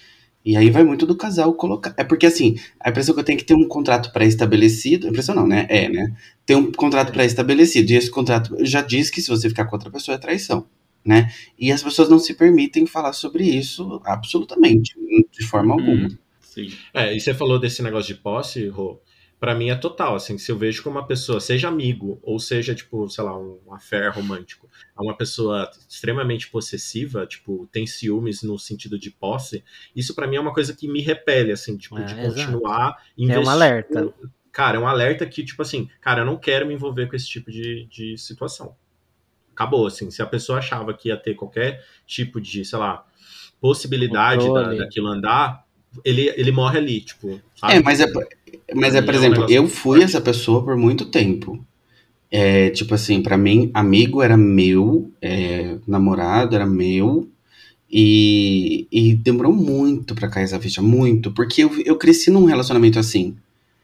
E aí vai muito do casal colocar. É porque, assim, a impressão que eu tenho é que ter um contrato pré-estabelecido. A impressão não, né? É, né? Tem um contrato pré-estabelecido. E esse contrato já diz que se você ficar com outra pessoa é traição, né? E as pessoas não se permitem falar sobre isso absolutamente, de forma alguma. Hum, sim. É, e você falou desse negócio de posse, Rô. Pra mim é total, assim, se eu vejo que uma pessoa, seja amigo, ou seja, tipo, sei lá, um affair romântico, é uma pessoa extremamente possessiva, tipo, tem ciúmes no sentido de posse, isso pra mim é uma coisa que me repele, assim, tipo, É, de exato. continuar É investindo. um alerta. Cara, é um alerta que, tipo assim, cara, eu não quero me envolver com esse tipo de, de situação. Acabou, assim, se a pessoa achava que ia ter qualquer tipo de, sei lá, possibilidade da, daquilo andar, ele, ele morre ali, tipo, sabe? É, mas é, mas é, por É um exemplo, eu fui forte. essa pessoa por muito tempo. É, tipo assim, pra mim, amigo era meu, é, namorado era meu, e, e demorou muito pra cair essa ficha, muito, porque eu, eu cresci num relacionamento assim.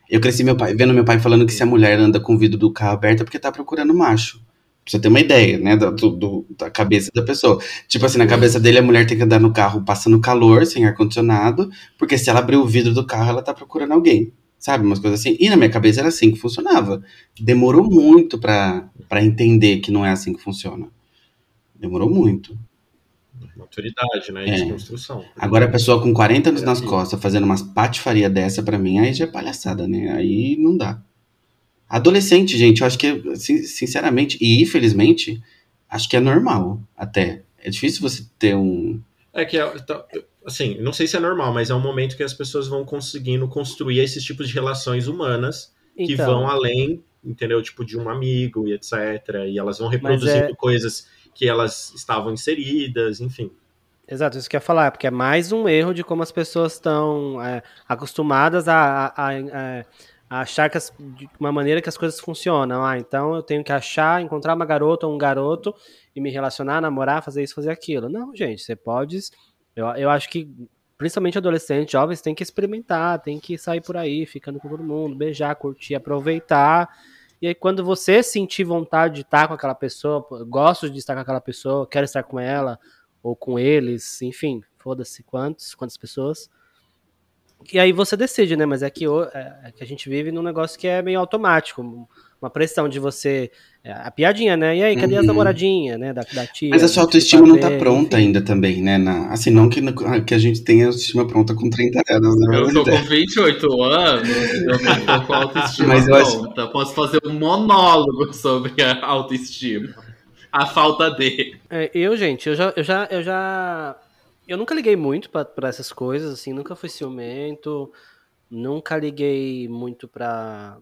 Eu cresci meu pai, vendo meu pai falando que se a mulher anda com o vidro do carro aberto é porque tá procurando macho. Pra você ter uma ideia, né, da, do- do- da cabeça da pessoa. Tipo assim, na cabeça dele, a mulher tem que andar no carro passando calor, sem ar-condicionado, porque se ela abrir o vidro do carro, ela tá procurando alguém. Sabe? Umas coisas assim. E na minha cabeça era assim que funcionava. Demorou muito pra, pra entender que não é assim que funciona. Demorou muito. Maturidade, né? É. De construção. Agora a pessoa com 40 anos nas Sim. costas fazendo umas patifaria dessa pra mim, aí já é palhaçada, né? Aí não dá. Adolescente, gente, eu acho que, sin- sinceramente, e infelizmente, acho que é normal até. É difícil você ter um. É que, é, tá- assim, não sei se é normal, mas é um momento que as pessoas vão conseguindo construir esses tipos de relações humanas que Então, vão além, entendeu? Tipo, de um amigo e etc. E elas vão reproduzindo é- coisas que elas estavam inseridas, enfim. Exato, isso que eu ia falar, porque é mais um erro de como as pessoas estão é, acostumadas a, a- a- a achar que as, de uma maneira que as coisas funcionam. Ah, então eu tenho que achar, encontrar uma garota ou um garoto e me relacionar, namorar, fazer isso, fazer aquilo. Não, gente, você pode. Eu, eu acho que, principalmente adolescentes, jovens, tem que experimentar, tem que sair por aí, ficando com todo mundo, beijar, curtir, aproveitar. E aí, quando você sentir vontade de estar com aquela pessoa, gosto de estar com aquela pessoa, quero estar com ela, ou com eles, enfim, foda-se quantos, quantas pessoas. E aí você decide, né? Mas é que, é, é que a gente vive num negócio que é meio automático. Uma pressão de você. É, a piadinha, né? E aí, cadê uhum. as namoradinhas, né? Da, da tia. Mas a sua autoestima não tá pronta enfim. ainda também, né? Na, assim, não que, que a gente tenha autoestima pronta com 30 anos. Né? Eu tô com 28 anos, eu não tô com autoestima Mas pronta. Acho... Posso fazer um monólogo sobre a autoestima. A falta de. É, eu, gente, eu já, eu já, eu já eu nunca liguei muito para essas coisas, assim, nunca fui ciumento, nunca liguei muito para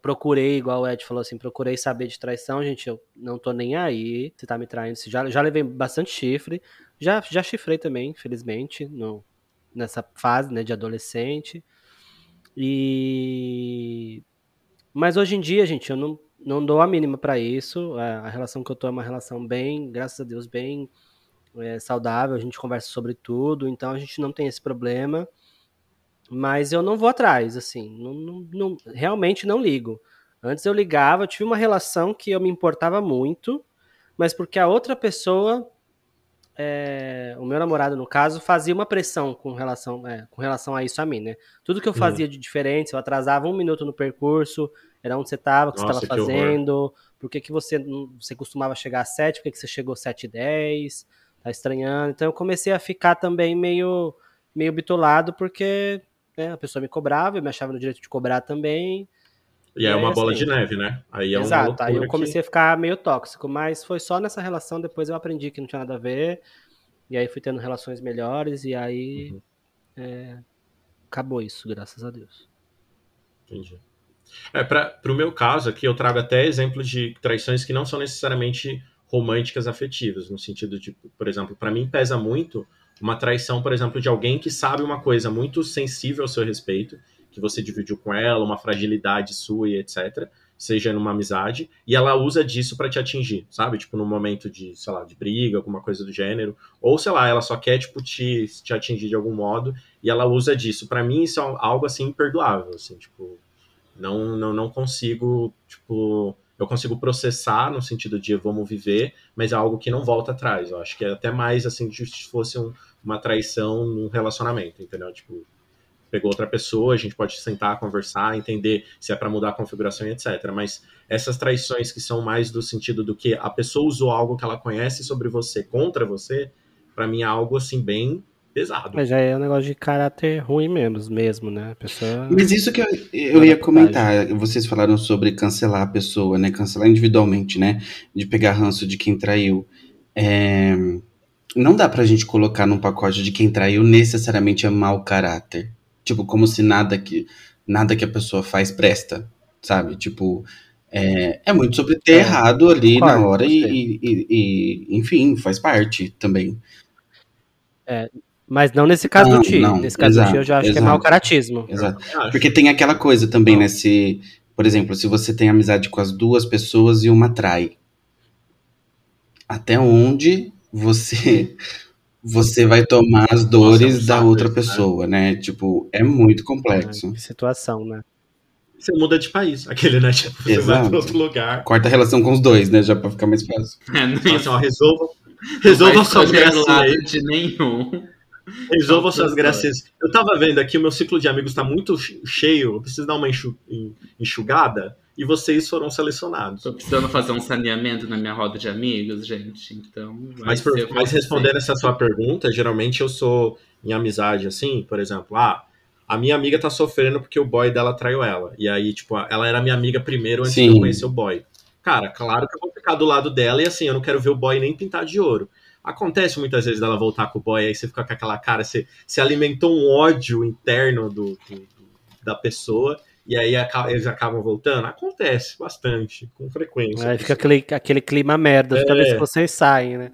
procurei, igual o Ed falou assim, procurei saber de traição, gente, eu não tô nem aí, você tá me traindo, já, já levei bastante chifre, já, já chifrei também, infelizmente, no, nessa fase, né, de adolescente, e... Mas hoje em dia, gente, eu não, não dou a mínima para isso, a relação que eu tô é uma relação bem, graças a Deus, bem é, saudável, a gente conversa sobre tudo, então a gente não tem esse problema. Mas eu não vou atrás, assim, não, não, não, realmente não ligo. Antes eu ligava, eu tive uma relação que eu me importava muito, mas porque a outra pessoa, é, o meu namorado no caso, fazia uma pressão com relação, é, com relação a isso a mim, né? Tudo que eu fazia uhum. de diferente, eu atrasava um minuto no percurso, era onde você estava, o que Nossa, você estava fazendo, por que, que você, você costumava chegar às sete, por que, que você chegou às sete e dez tá estranhando. Então eu comecei a ficar também meio, meio bitolado, porque né, a pessoa me cobrava, eu me achava no direito de cobrar também. E, é uma bola assim, de neve, né? Aí é exato, aí eu comecei que... a ficar meio tóxico, mas foi só nessa relação, depois eu aprendi que não tinha nada a ver, e aí fui tendo relações melhores, e aí uhum. é, acabou isso, graças a Deus. Entendi. É, para o meu caso aqui, eu trago até exemplos de traições que não são necessariamente românticas afetivas, no sentido de, por exemplo, para mim pesa muito uma traição, por exemplo, de alguém que sabe uma coisa muito sensível ao seu respeito, que você dividiu com ela, uma fragilidade sua e etc, seja numa amizade, e ela usa disso para te atingir, sabe? Tipo, num momento de, sei lá, de briga, alguma coisa do gênero, ou sei lá, ela só quer, tipo, te, te atingir de algum modo, e ela usa disso. Para mim, isso é algo, assim, imperdoável, assim, tipo, não, não, não consigo, tipo, eu consigo processar no sentido de vamos viver, mas é algo que não volta atrás. Eu acho que é até mais assim se fosse um, uma traição num relacionamento, entendeu? Tipo, pegou outra pessoa, a gente pode sentar, conversar, entender se é para mudar a configuração e etc. Mas essas traições que são mais do sentido do que a pessoa usou algo que ela conhece sobre você contra você, para mim é algo assim bem pesado. Mas já é um negócio de caráter ruim mesmo, mesmo né? A pessoa... Mas isso que eu, eu ia comentar, vocês falaram sobre cancelar a pessoa, né? Cancelar individualmente, né? De pegar ranço de quem traiu. É... Não dá pra gente colocar num pacote de quem traiu necessariamente é mau caráter. Tipo, como se nada que, nada que a pessoa faz presta, sabe? Tipo, é, é muito sobre ter é, errado ali na hora e, e, e, enfim, faz parte também. É, mas não nesse caso não, do Ti. Não, nesse caso exato, do Ti eu já acho exato, que é mau caratismo. Exato. Porque tem aquela coisa também, né? Se, por exemplo, se você tem amizade com as duas pessoas e uma trai. Até onde você você vai tomar as dores Nossa, da outra isso, né? pessoa, né? né? Tipo, é muito complexo. que situação, né? Você muda de país, aquele, né? Tipo, você Exato. vai para outro lugar. Corta a relação com os dois, né? Já para ficar mais fácil. É, não assim, ó, resolva, resolva suas graças aí. de nenhum. Resolva suas graças. Eu tava vendo aqui, o meu ciclo de amigos tá muito cheio, eu preciso dar uma enxugada, e vocês foram selecionados. Tô precisando fazer um saneamento na minha roda de amigos, gente, então... Mas, por, mas respondendo essa sua pergunta, geralmente eu sou em amizade, assim, por exemplo, ah, a minha amiga tá sofrendo porque o boy dela traiu ela, e aí, tipo, ela era minha amiga primeiro antes Sim. de eu conhecer o boy. Cara, claro que eu vou ficar do lado dela, e assim, eu não quero ver o boy nem pintar de ouro. Acontece muitas vezes dela voltar com o boy, aí você fica com aquela cara, você, você alimentou um ódio interno do, do da pessoa, e aí eles acabam voltando. Acontece bastante, com frequência. Aí fica aquele, aquele clima merda, é. vez que vocês saem, né?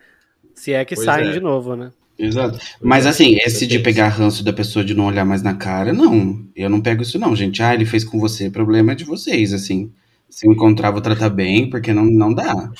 Se é que pois saem é. de novo, né? Exato. Mas assim, esse de pegar ranço da pessoa de não olhar mais na cara, não. Eu não pego isso, não, gente. Ah, ele fez com você, problema é de vocês, assim. Se eu encontrar, vou tratar bem, porque não, não dá.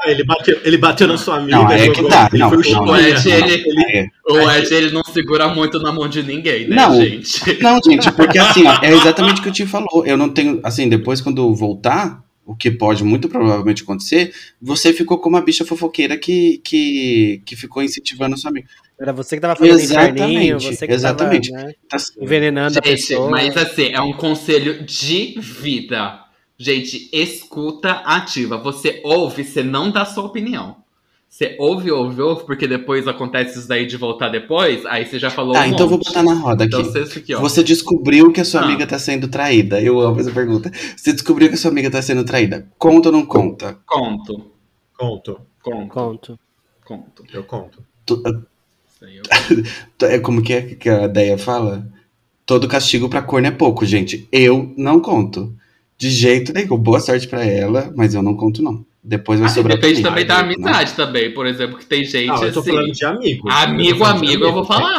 Ah, ele bateu, ele bateu na sua amiga. Não, é que tá. Não, não, não, o Ed, ele, o Ed, ele não segura muito na mão de ninguém, né, não, gente? Não, gente, porque assim, ó, é exatamente o que o Tio falou. Eu não tenho, assim, depois quando voltar, o que pode muito provavelmente acontecer, você ficou como uma bicha fofoqueira que, que, que ficou incentivando a sua amiga. Era você que tava fazendo inferninho, Exatamente, você que exatamente. tava né, Tá- envenenando a Gente, pessoa. mas assim, é um conselho de vida. Gente, escuta ativa. Você ouve, você não dá sua opinião. Você ouve, ouve, ouve, porque depois acontece isso daí de voltar depois, aí você já falou Tá, um então eu vou monte. botar na roda aqui. Então você isso aqui, ó. Você descobriu que a sua Ah. amiga tá sendo traída. Eu amo essa pergunta. Você descobriu que a sua amiga tá sendo traída. Conta ou não conta? Conto, Conto. conto, Conto. conto. Eu conto. Tu- Isso aí eu- É como que é que a Deia fala? Todo castigo pra corno é pouco, gente. Eu não conto. De jeito nenhum. Boa sorte pra ela, mas eu não conto, não. Depois vai Ah, sobrar depende também da Né? amizade também, por exemplo, que tem gente Não, eu tô assim. falando de amigo. Amigo, de amigo, eu vou falar.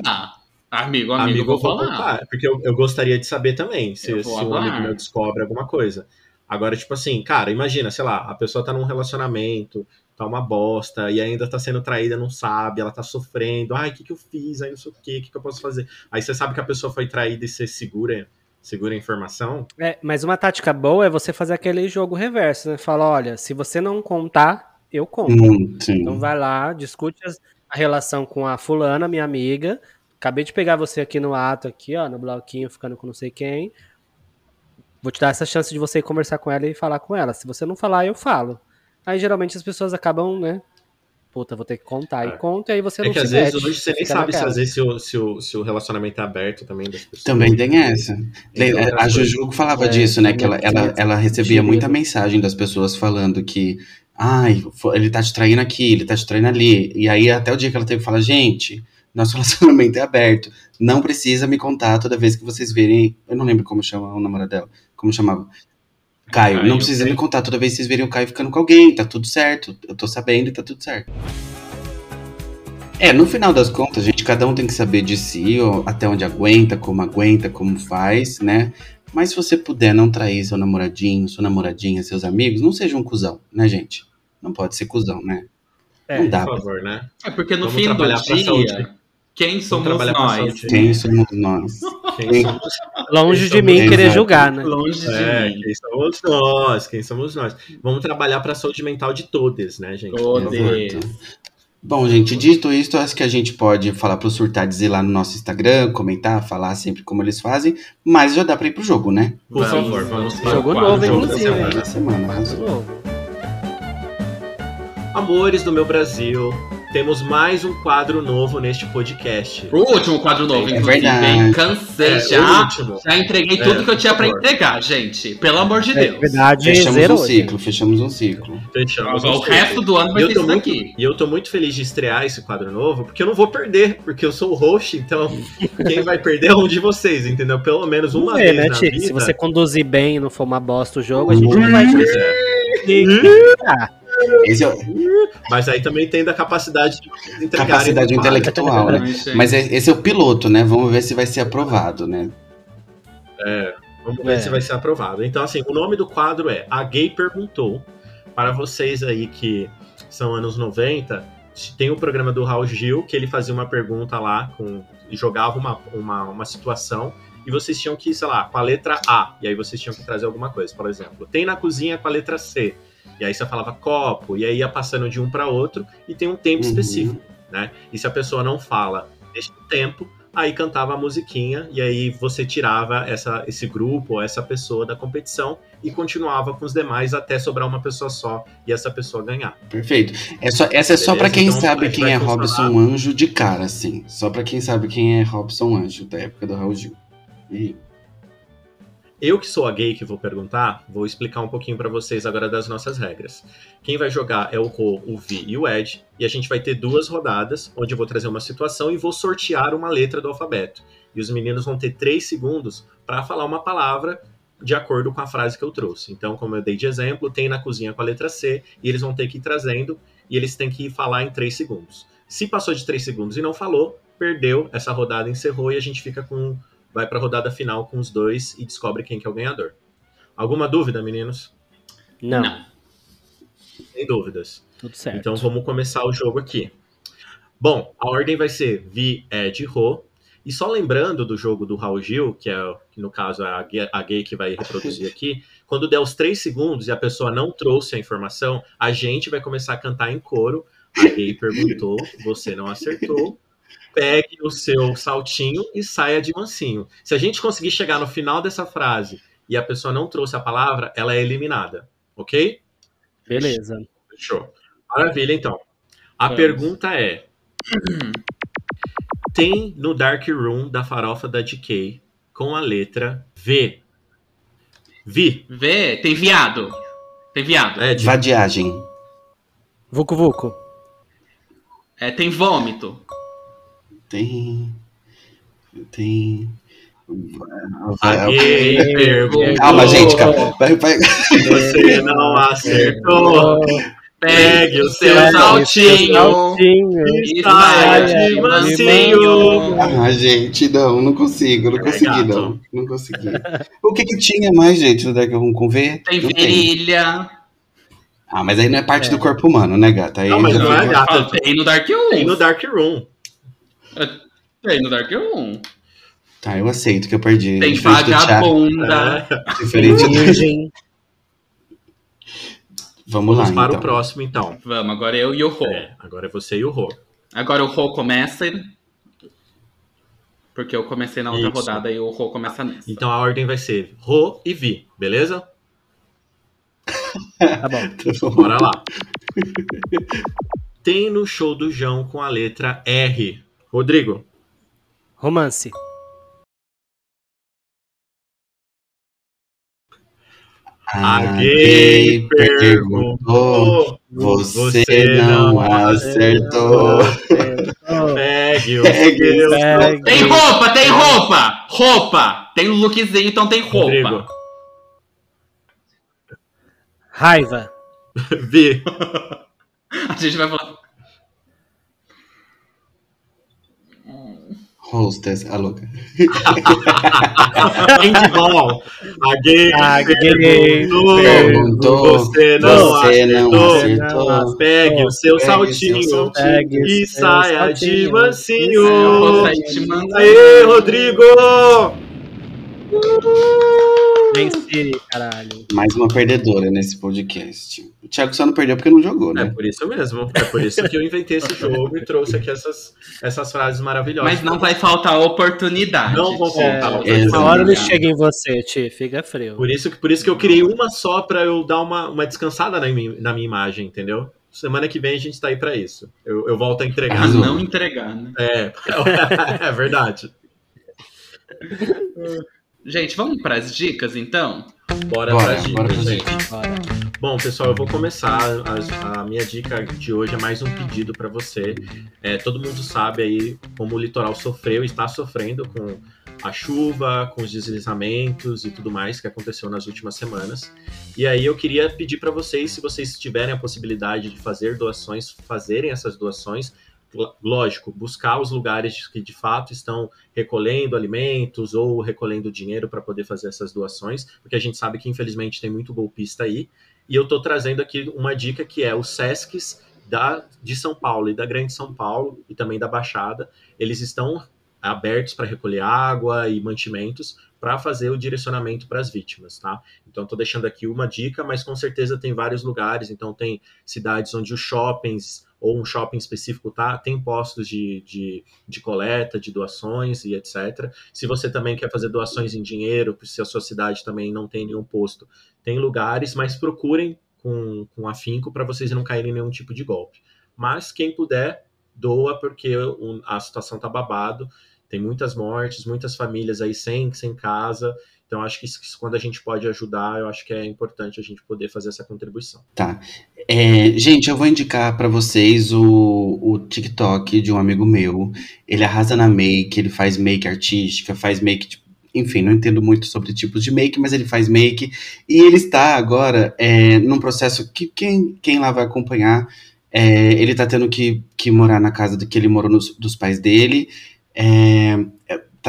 Amigo, amigo, Amigo, eu vou vou falar. contar, porque eu, eu gostaria de saber também se, se um amigo meu descobre alguma coisa. Agora, tipo assim, cara, imagina, sei lá, a pessoa tá num relacionamento, tá uma bosta, e ainda tá sendo traída, não sabe, ela tá sofrendo, ai, o que que eu fiz, aí não sei o que, o que que eu posso fazer? Aí você sabe que a pessoa foi traída e você segura, segura a informação, É, mas uma tática boa é você fazer aquele jogo reverso, né? Fala, olha, se você não contar, eu conto. Hum. Então vai lá, discute as- a relação com a fulana, minha amiga. Acabei de pegar você aqui no ato, aqui, ó, no bloquinho, ficando com não sei quem. Vou te dar essa chance de você ir conversar com ela e falar com ela. Se você não falar, eu falo. Aí geralmente as pessoas acabam, né? Puta, vou ter que contar. É. E conta, e aí você é não que se às vezes mete. hoje você nem sabe se naquela. às vezes se o, se, o, se o relacionamento é aberto também das pessoas. Também tem essa. Tem outras a. Juju falava É, disso, né? Que ela, ela, ela recebia muita mensagem das pessoas falando que ai, ele tá te traindo aqui, ele tá te traindo ali. E aí até o dia que ela teve que falar, gente, nosso relacionamento é aberto. Não precisa me contar toda vez que vocês verem. Eu não lembro como chama o namorado dela. Como chamava? Caio, Caio, não precisa ok. me contar toda vez que vocês verem o Caio ficando com alguém, tá tudo certo. Eu tô sabendo e tá tudo certo. É, no final das contas, gente, cada um tem que saber de si, até onde aguenta, como aguenta, como faz, né? Mas se você puder não trair seu namoradinho, sua namoradinha, seus amigos, não seja um cuzão, né, gente? Não pode ser cuzão, né? É, não dá Por favor, né? É porque no Vamos fim do dia, quem somos nós? Quem somos nós? Quem somos, Longe de mim querer julgar, né? Longe de é, mim. quem somos nós? Quem somos nós? Vamos trabalhar pra saúde mental de todos, né, gente? Todos. Bom, gente, dito isso, acho que a gente pode falar pro Surtades ir lá no nosso Instagram, comentar, falar sempre como eles fazem, mas já dá pra ir pro jogo, né? Por Vamos. favor, vamos para Jogo novo, Jogo da inclusive, Semana. Amores do meu Brasil, temos mais um quadro novo neste podcast. O último quadro novo, É inclusive, verdade. Cansei É, já. último. Já entreguei É, tudo que eu tinha favor. entregar, gente. Pelo amor de É Deus. verdade, Fechamos um zerou, ciclo, gente. fechamos um ciclo. Fechamos o um resto ciclo. do ano vai eu, isso muito, aqui. e eu tô muito feliz de estrear esse quadro novo, porque eu não vou perder, porque eu sou o host, então quem vai perder é um de vocês, entendeu? Pelo menos uma vez né, na Chico? vida. Se você conduzir bem e não for uma bosta o jogo, a gente não vai te Ah, Esse é o- Mas aí também tem da capacidade de capacidade intelectual, né? Mas é- esse é o piloto, né? Vamos ver se vai ser aprovado, né? Vamos ver É. se vai ser aprovado. Então, assim, o nome do quadro é A Gay Perguntou. Para vocês aí que são anos 90, tem o programa do Raul Gil, que ele fazia uma pergunta lá, com, e jogava uma, uma, uma situação, e vocês tinham que, sei lá, com a letra A, e aí vocês tinham que trazer alguma coisa. Por exemplo, tem na cozinha com a letra C, e aí você falava copo, e aí ia passando de um para outro, e tem um tempo Uhum. específico, né? E se a pessoa não fala neste tempo, aí cantava a musiquinha e aí você tirava essa, esse grupo ou essa pessoa da competição e continuava com os demais até sobrar uma pessoa só e essa pessoa ganhar. Perfeito. É só, essa é só pra quem então sabe quem é. Robson Anjo de cara, assim. Só pra quem sabe quem é Robson Anjo, da época do Raul Gil. E Eu que sou a gay que vou perguntar, vou explicar um pouquinho pra vocês agora das nossas regras. Quem vai jogar é o Ro, o Vi e o Ed, e a gente vai ter duas rodadas, onde eu vou trazer uma situação e vou sortear uma letra do alfabeto. E os meninos vão ter três segundos para falar uma palavra de acordo com a frase que eu trouxe. Então, como eu dei de exemplo, tem na cozinha com a letra C, e eles vão ter que ir trazendo, e eles têm que falar em três segundos. Se passou de três segundos e não falou, perdeu, essa rodada encerrou e a gente fica com vai para a rodada final com os dois e descobre quem que é o ganhador. Alguma dúvida, meninos? Não, Não. Sem dúvidas. tudo certo. Então vamos começar o jogo aqui. Bom, a ordem vai ser Vi, Ed, Ro. E só lembrando do jogo do Raul Gil, que é, que no caso, é a gay, a gay que vai reproduzir aqui, quando der os três segundos e a pessoa não trouxe a informação, a gente vai começar a cantar em coro. A gay perguntou, você não acertou. Pegue o seu saltinho e saia de mansinho. Se a gente conseguir chegar no final dessa frase e a pessoa não trouxe a palavra, ela é eliminada. Ok? Beleza. Fechou. Maravilha, então. A Vamos. pergunta é: tem no Dark Room da farofa da DK com a letra V? Vi. Vê, tem viado. Tem viado. É, de Vadiagem. Vucu Vucu. É, tem vômito. Tem. Tem. Perguntou. Calma, gente, calma. Vai, vai. Você não acertou. Pegue o seu saltinho e saia de mansinho. Ah, gente, não, não consigo, não É, consegui, não. Não consegui. O que que tinha mais, gente, no Room com V? Tem virilha. Ah, mas aí não é parte É. do corpo humano, né, gata? Aí Não, mas não é. Ah, tem no Dark 1. Tem no Dark Room. Tem no Dark 1. Tá, eu aceito que eu perdi. Tem vagabunda. É. Diferente do... Virgem. Vamos lá, Vamos para então. o próximo, então. Vamos, agora eu e o Rô. É, agora é você e o Rô. Agora o Rô começa. Porque eu comecei na outra Isso. rodada e o Rô começa nessa. Então a ordem vai ser Rô e Vi, beleza? Tá bom. Bora lá. Tem no show do João com a letra R. Rodrigo. Romance. A gay perguntou. Você não acertou. Pegue o Pegue seu Pegue. Tem roupa, tem roupa! Roupa! Tem um lookzinho, então tem roupa. Rodrigo. Raiva. Vi. A gente vai falar. Hostess, a louca. Handball. A gay A gay perguntou. Perguntou. Você não Você não acertou. acertou. Pegue o seu saltinho e saia de mansinho. sair te mandando. Venci, caralho. Mais uma perdedora nesse podcast. O Thiago só não perdeu porque não jogou, É né? por isso mesmo. É por isso que eu inventei esse jogo e trouxe aqui essas, essas frases maravilhosas. Mas não vai faltar oportunidade. Não vão É, faltar. É, uma hora ele chega em você, Ti. Fica frio. Por isso, que- por isso que eu criei uma só pra eu dar uma, uma descansada na minha, na minha imagem, entendeu? Semana que vem a gente tá aí pra isso. Eu, eu volto a entregar. Pra não entregar, né? É, é verdade. Gente, vamos para as dicas então? Bora, Bora, pra dicas, bora gente. Bora. Bom, pessoal, eu vou começar. A, a minha dica de hoje é mais um pedido para você. É, todo mundo sabe aí como o litoral sofreu e está sofrendo com a chuva, com os deslizamentos e tudo mais que aconteceu nas últimas semanas. E aí eu queria pedir para vocês, se vocês tiverem a possibilidade de fazer doações, fazerem essas doações. Lógico, buscar os lugares que de fato estão recolhendo alimentos ou recolhendo dinheiro para poder fazer essas doações, porque a gente sabe que infelizmente tem muito golpista aí. E eu estou trazendo aqui uma dica que é os SESCs da, de São Paulo e da Grande São Paulo e também da Baixada. Eles estão abertos para recolher água e mantimentos para fazer o direcionamento para as vítimas, tá? Então estou deixando aqui uma dica, mas com certeza tem vários lugares. Então tem cidades onde os shoppings ou um shopping específico tá, tem postos de, de, de coleta, de doações e etc. Se você também quer fazer doações em dinheiro, se a sua cidade também não tem nenhum posto, tem lugares, mas procurem com, com afinco para vocês não caírem em nenhum tipo de golpe. Mas quem puder, doa, porque a situação tá babado. Tem muitas mortes, muitas famílias aí sem, sem casa. Então, acho que quando a gente pode ajudar, eu acho que é importante a gente poder fazer essa contribuição. É, gente, eu vou indicar pra vocês o, o TikTok de um amigo meu. Ele arrasa na make, ele faz make artística, faz make, tipo, enfim, não entendo muito sobre tipos de make, mas ele faz make. E ele está agora é, num processo que quem, quem lá vai acompanhar, é, ele tá tendo que, que morar na casa do que ele morou nos- dos pais dele. É,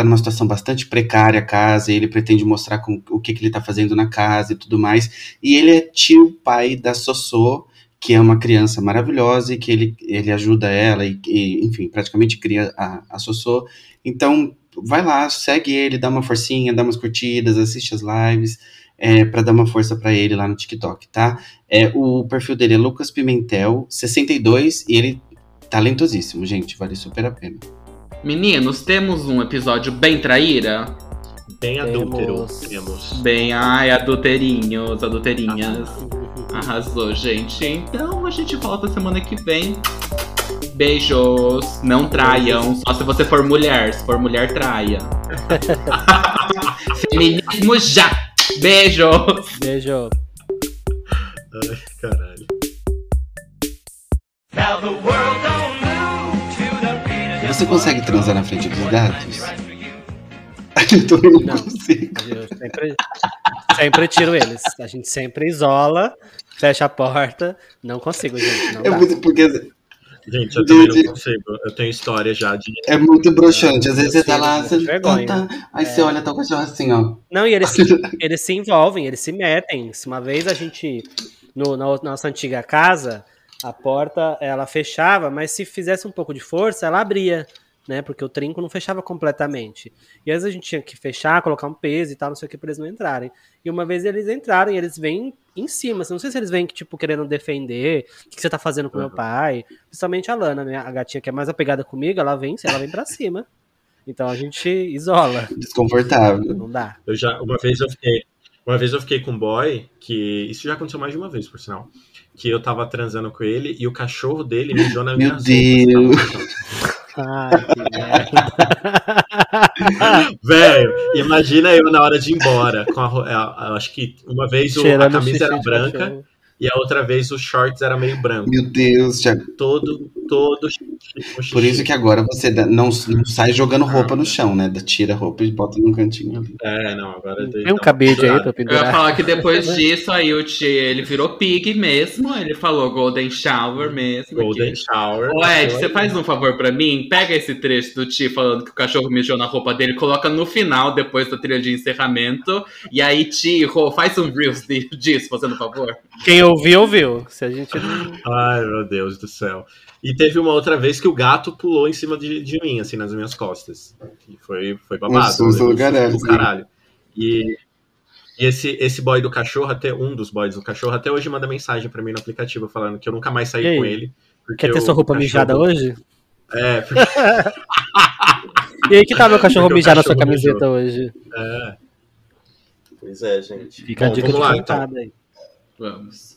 é, tá numa situação bastante precária a casa, ele pretende mostrar com, o que, que ele tá fazendo na casa e tudo mais. E ele é tio pai da Sossô, que é uma criança maravilhosa e que ele, ele ajuda ela e, e, enfim, praticamente cria a, a Sossô. Então, vai lá, segue ele, dá uma forcinha, dá umas curtidas, assiste as lives, é, para dar uma força para ele lá no TikTok, tá? É, o perfil dele é Lucas Pimentel, 62, e ele talentosíssimo, gente, vale super a pena. Meninos, temos um episódio bem traíra? Bem adúltero. Temos. Bem, ai, adulterinhos, adulterinhas. Arrasou, gente. Então a gente volta semana que vem. Beijos. Não traiam, só se você for mulher. Se for mulher, traia. Feminismo já. Beijos. Beijo. Ai, caralho. Você consegue transar na frente dos gatos? Eu não, Não. consigo. Eu sempre, sempre tiro eles. A gente sempre isola, fecha a porta. Não consigo, gente. Não É dá. muito, porque Gente, eu também não consigo. Eu tenho história já de. é muito broxante. Às vezes Eu você tá lá, você vergonha. tá, aí você olha, tá o cachorro assim, ó. Não, e eles, eles se envolvem, eles se metem. Se uma vez a gente, no, na nossa antiga casa, a porta ela fechava, mas se fizesse um pouco de força, ela abria, né? Porque o trinco não fechava completamente. E às vezes a gente tinha que fechar, colocar um peso e tal, não sei o que, pra eles não entrarem. E uma vez eles entraram e eles vêm em cima. assim, Não sei se eles vêm, tipo, querendo defender. O que você tá fazendo com meu Uhum. pai? Principalmente a Lana, minha, a gatinha que é mais apegada comigo, ela vem, ela vem pra cima. Então a gente isola. Desconfortável. Não dá. Eu já, uma vez eu fiquei. Uma vez eu fiquei com um boy, que. Isso já aconteceu mais de uma vez, por sinal. Que eu tava transando com ele e o cachorro dele mijou na minha Meu Deus. Ai, que merda. Velho, imagina eu na hora de ir embora. Com a, acho que uma vez o- a camisa era branca cachorro. E a outra vez os shorts era meio branco. Meu Deus, já. Todo, todo. Por isso que agora você não, não sai jogando roupa no chão, né? Tira a roupa e bota num cantinho ali. É, não, agora. Tem um cabide aí pra Eu ia pendurar. falar que depois disso aí o Ti, ele virou pig mesmo, ele falou golden shower mesmo. Golden aqui. Shower. Ô Ed, você faz um favor pra mim? Pega esse trecho do Ti falando que o cachorro mijou na roupa dele, coloca no final, depois da trilha de encerramento. E aí, Ti, faz um Reels disso, fazendo um favor. Quem ouviu, ouviu. Se a gente. Ai, meu Deus do céu. E teve uma outra vez que o gato pulou em cima de, de mim, assim, nas minhas costas. E foi, foi babado. Um susto do caralho, do sim. caralho. E, e esse, esse boy do cachorro, até um dos boys do cachorro, até hoje manda mensagem pra mim no aplicativo falando que eu nunca mais saí aí? com ele. porque Quer ter sua roupa cachorro- mijada hoje? É, porque, E aí que tá meu cachorro Porque o mijar na sua camiseta hoje? é. Pois é, gente. Fica a Bom, dica de lá, então. aí. Vamos.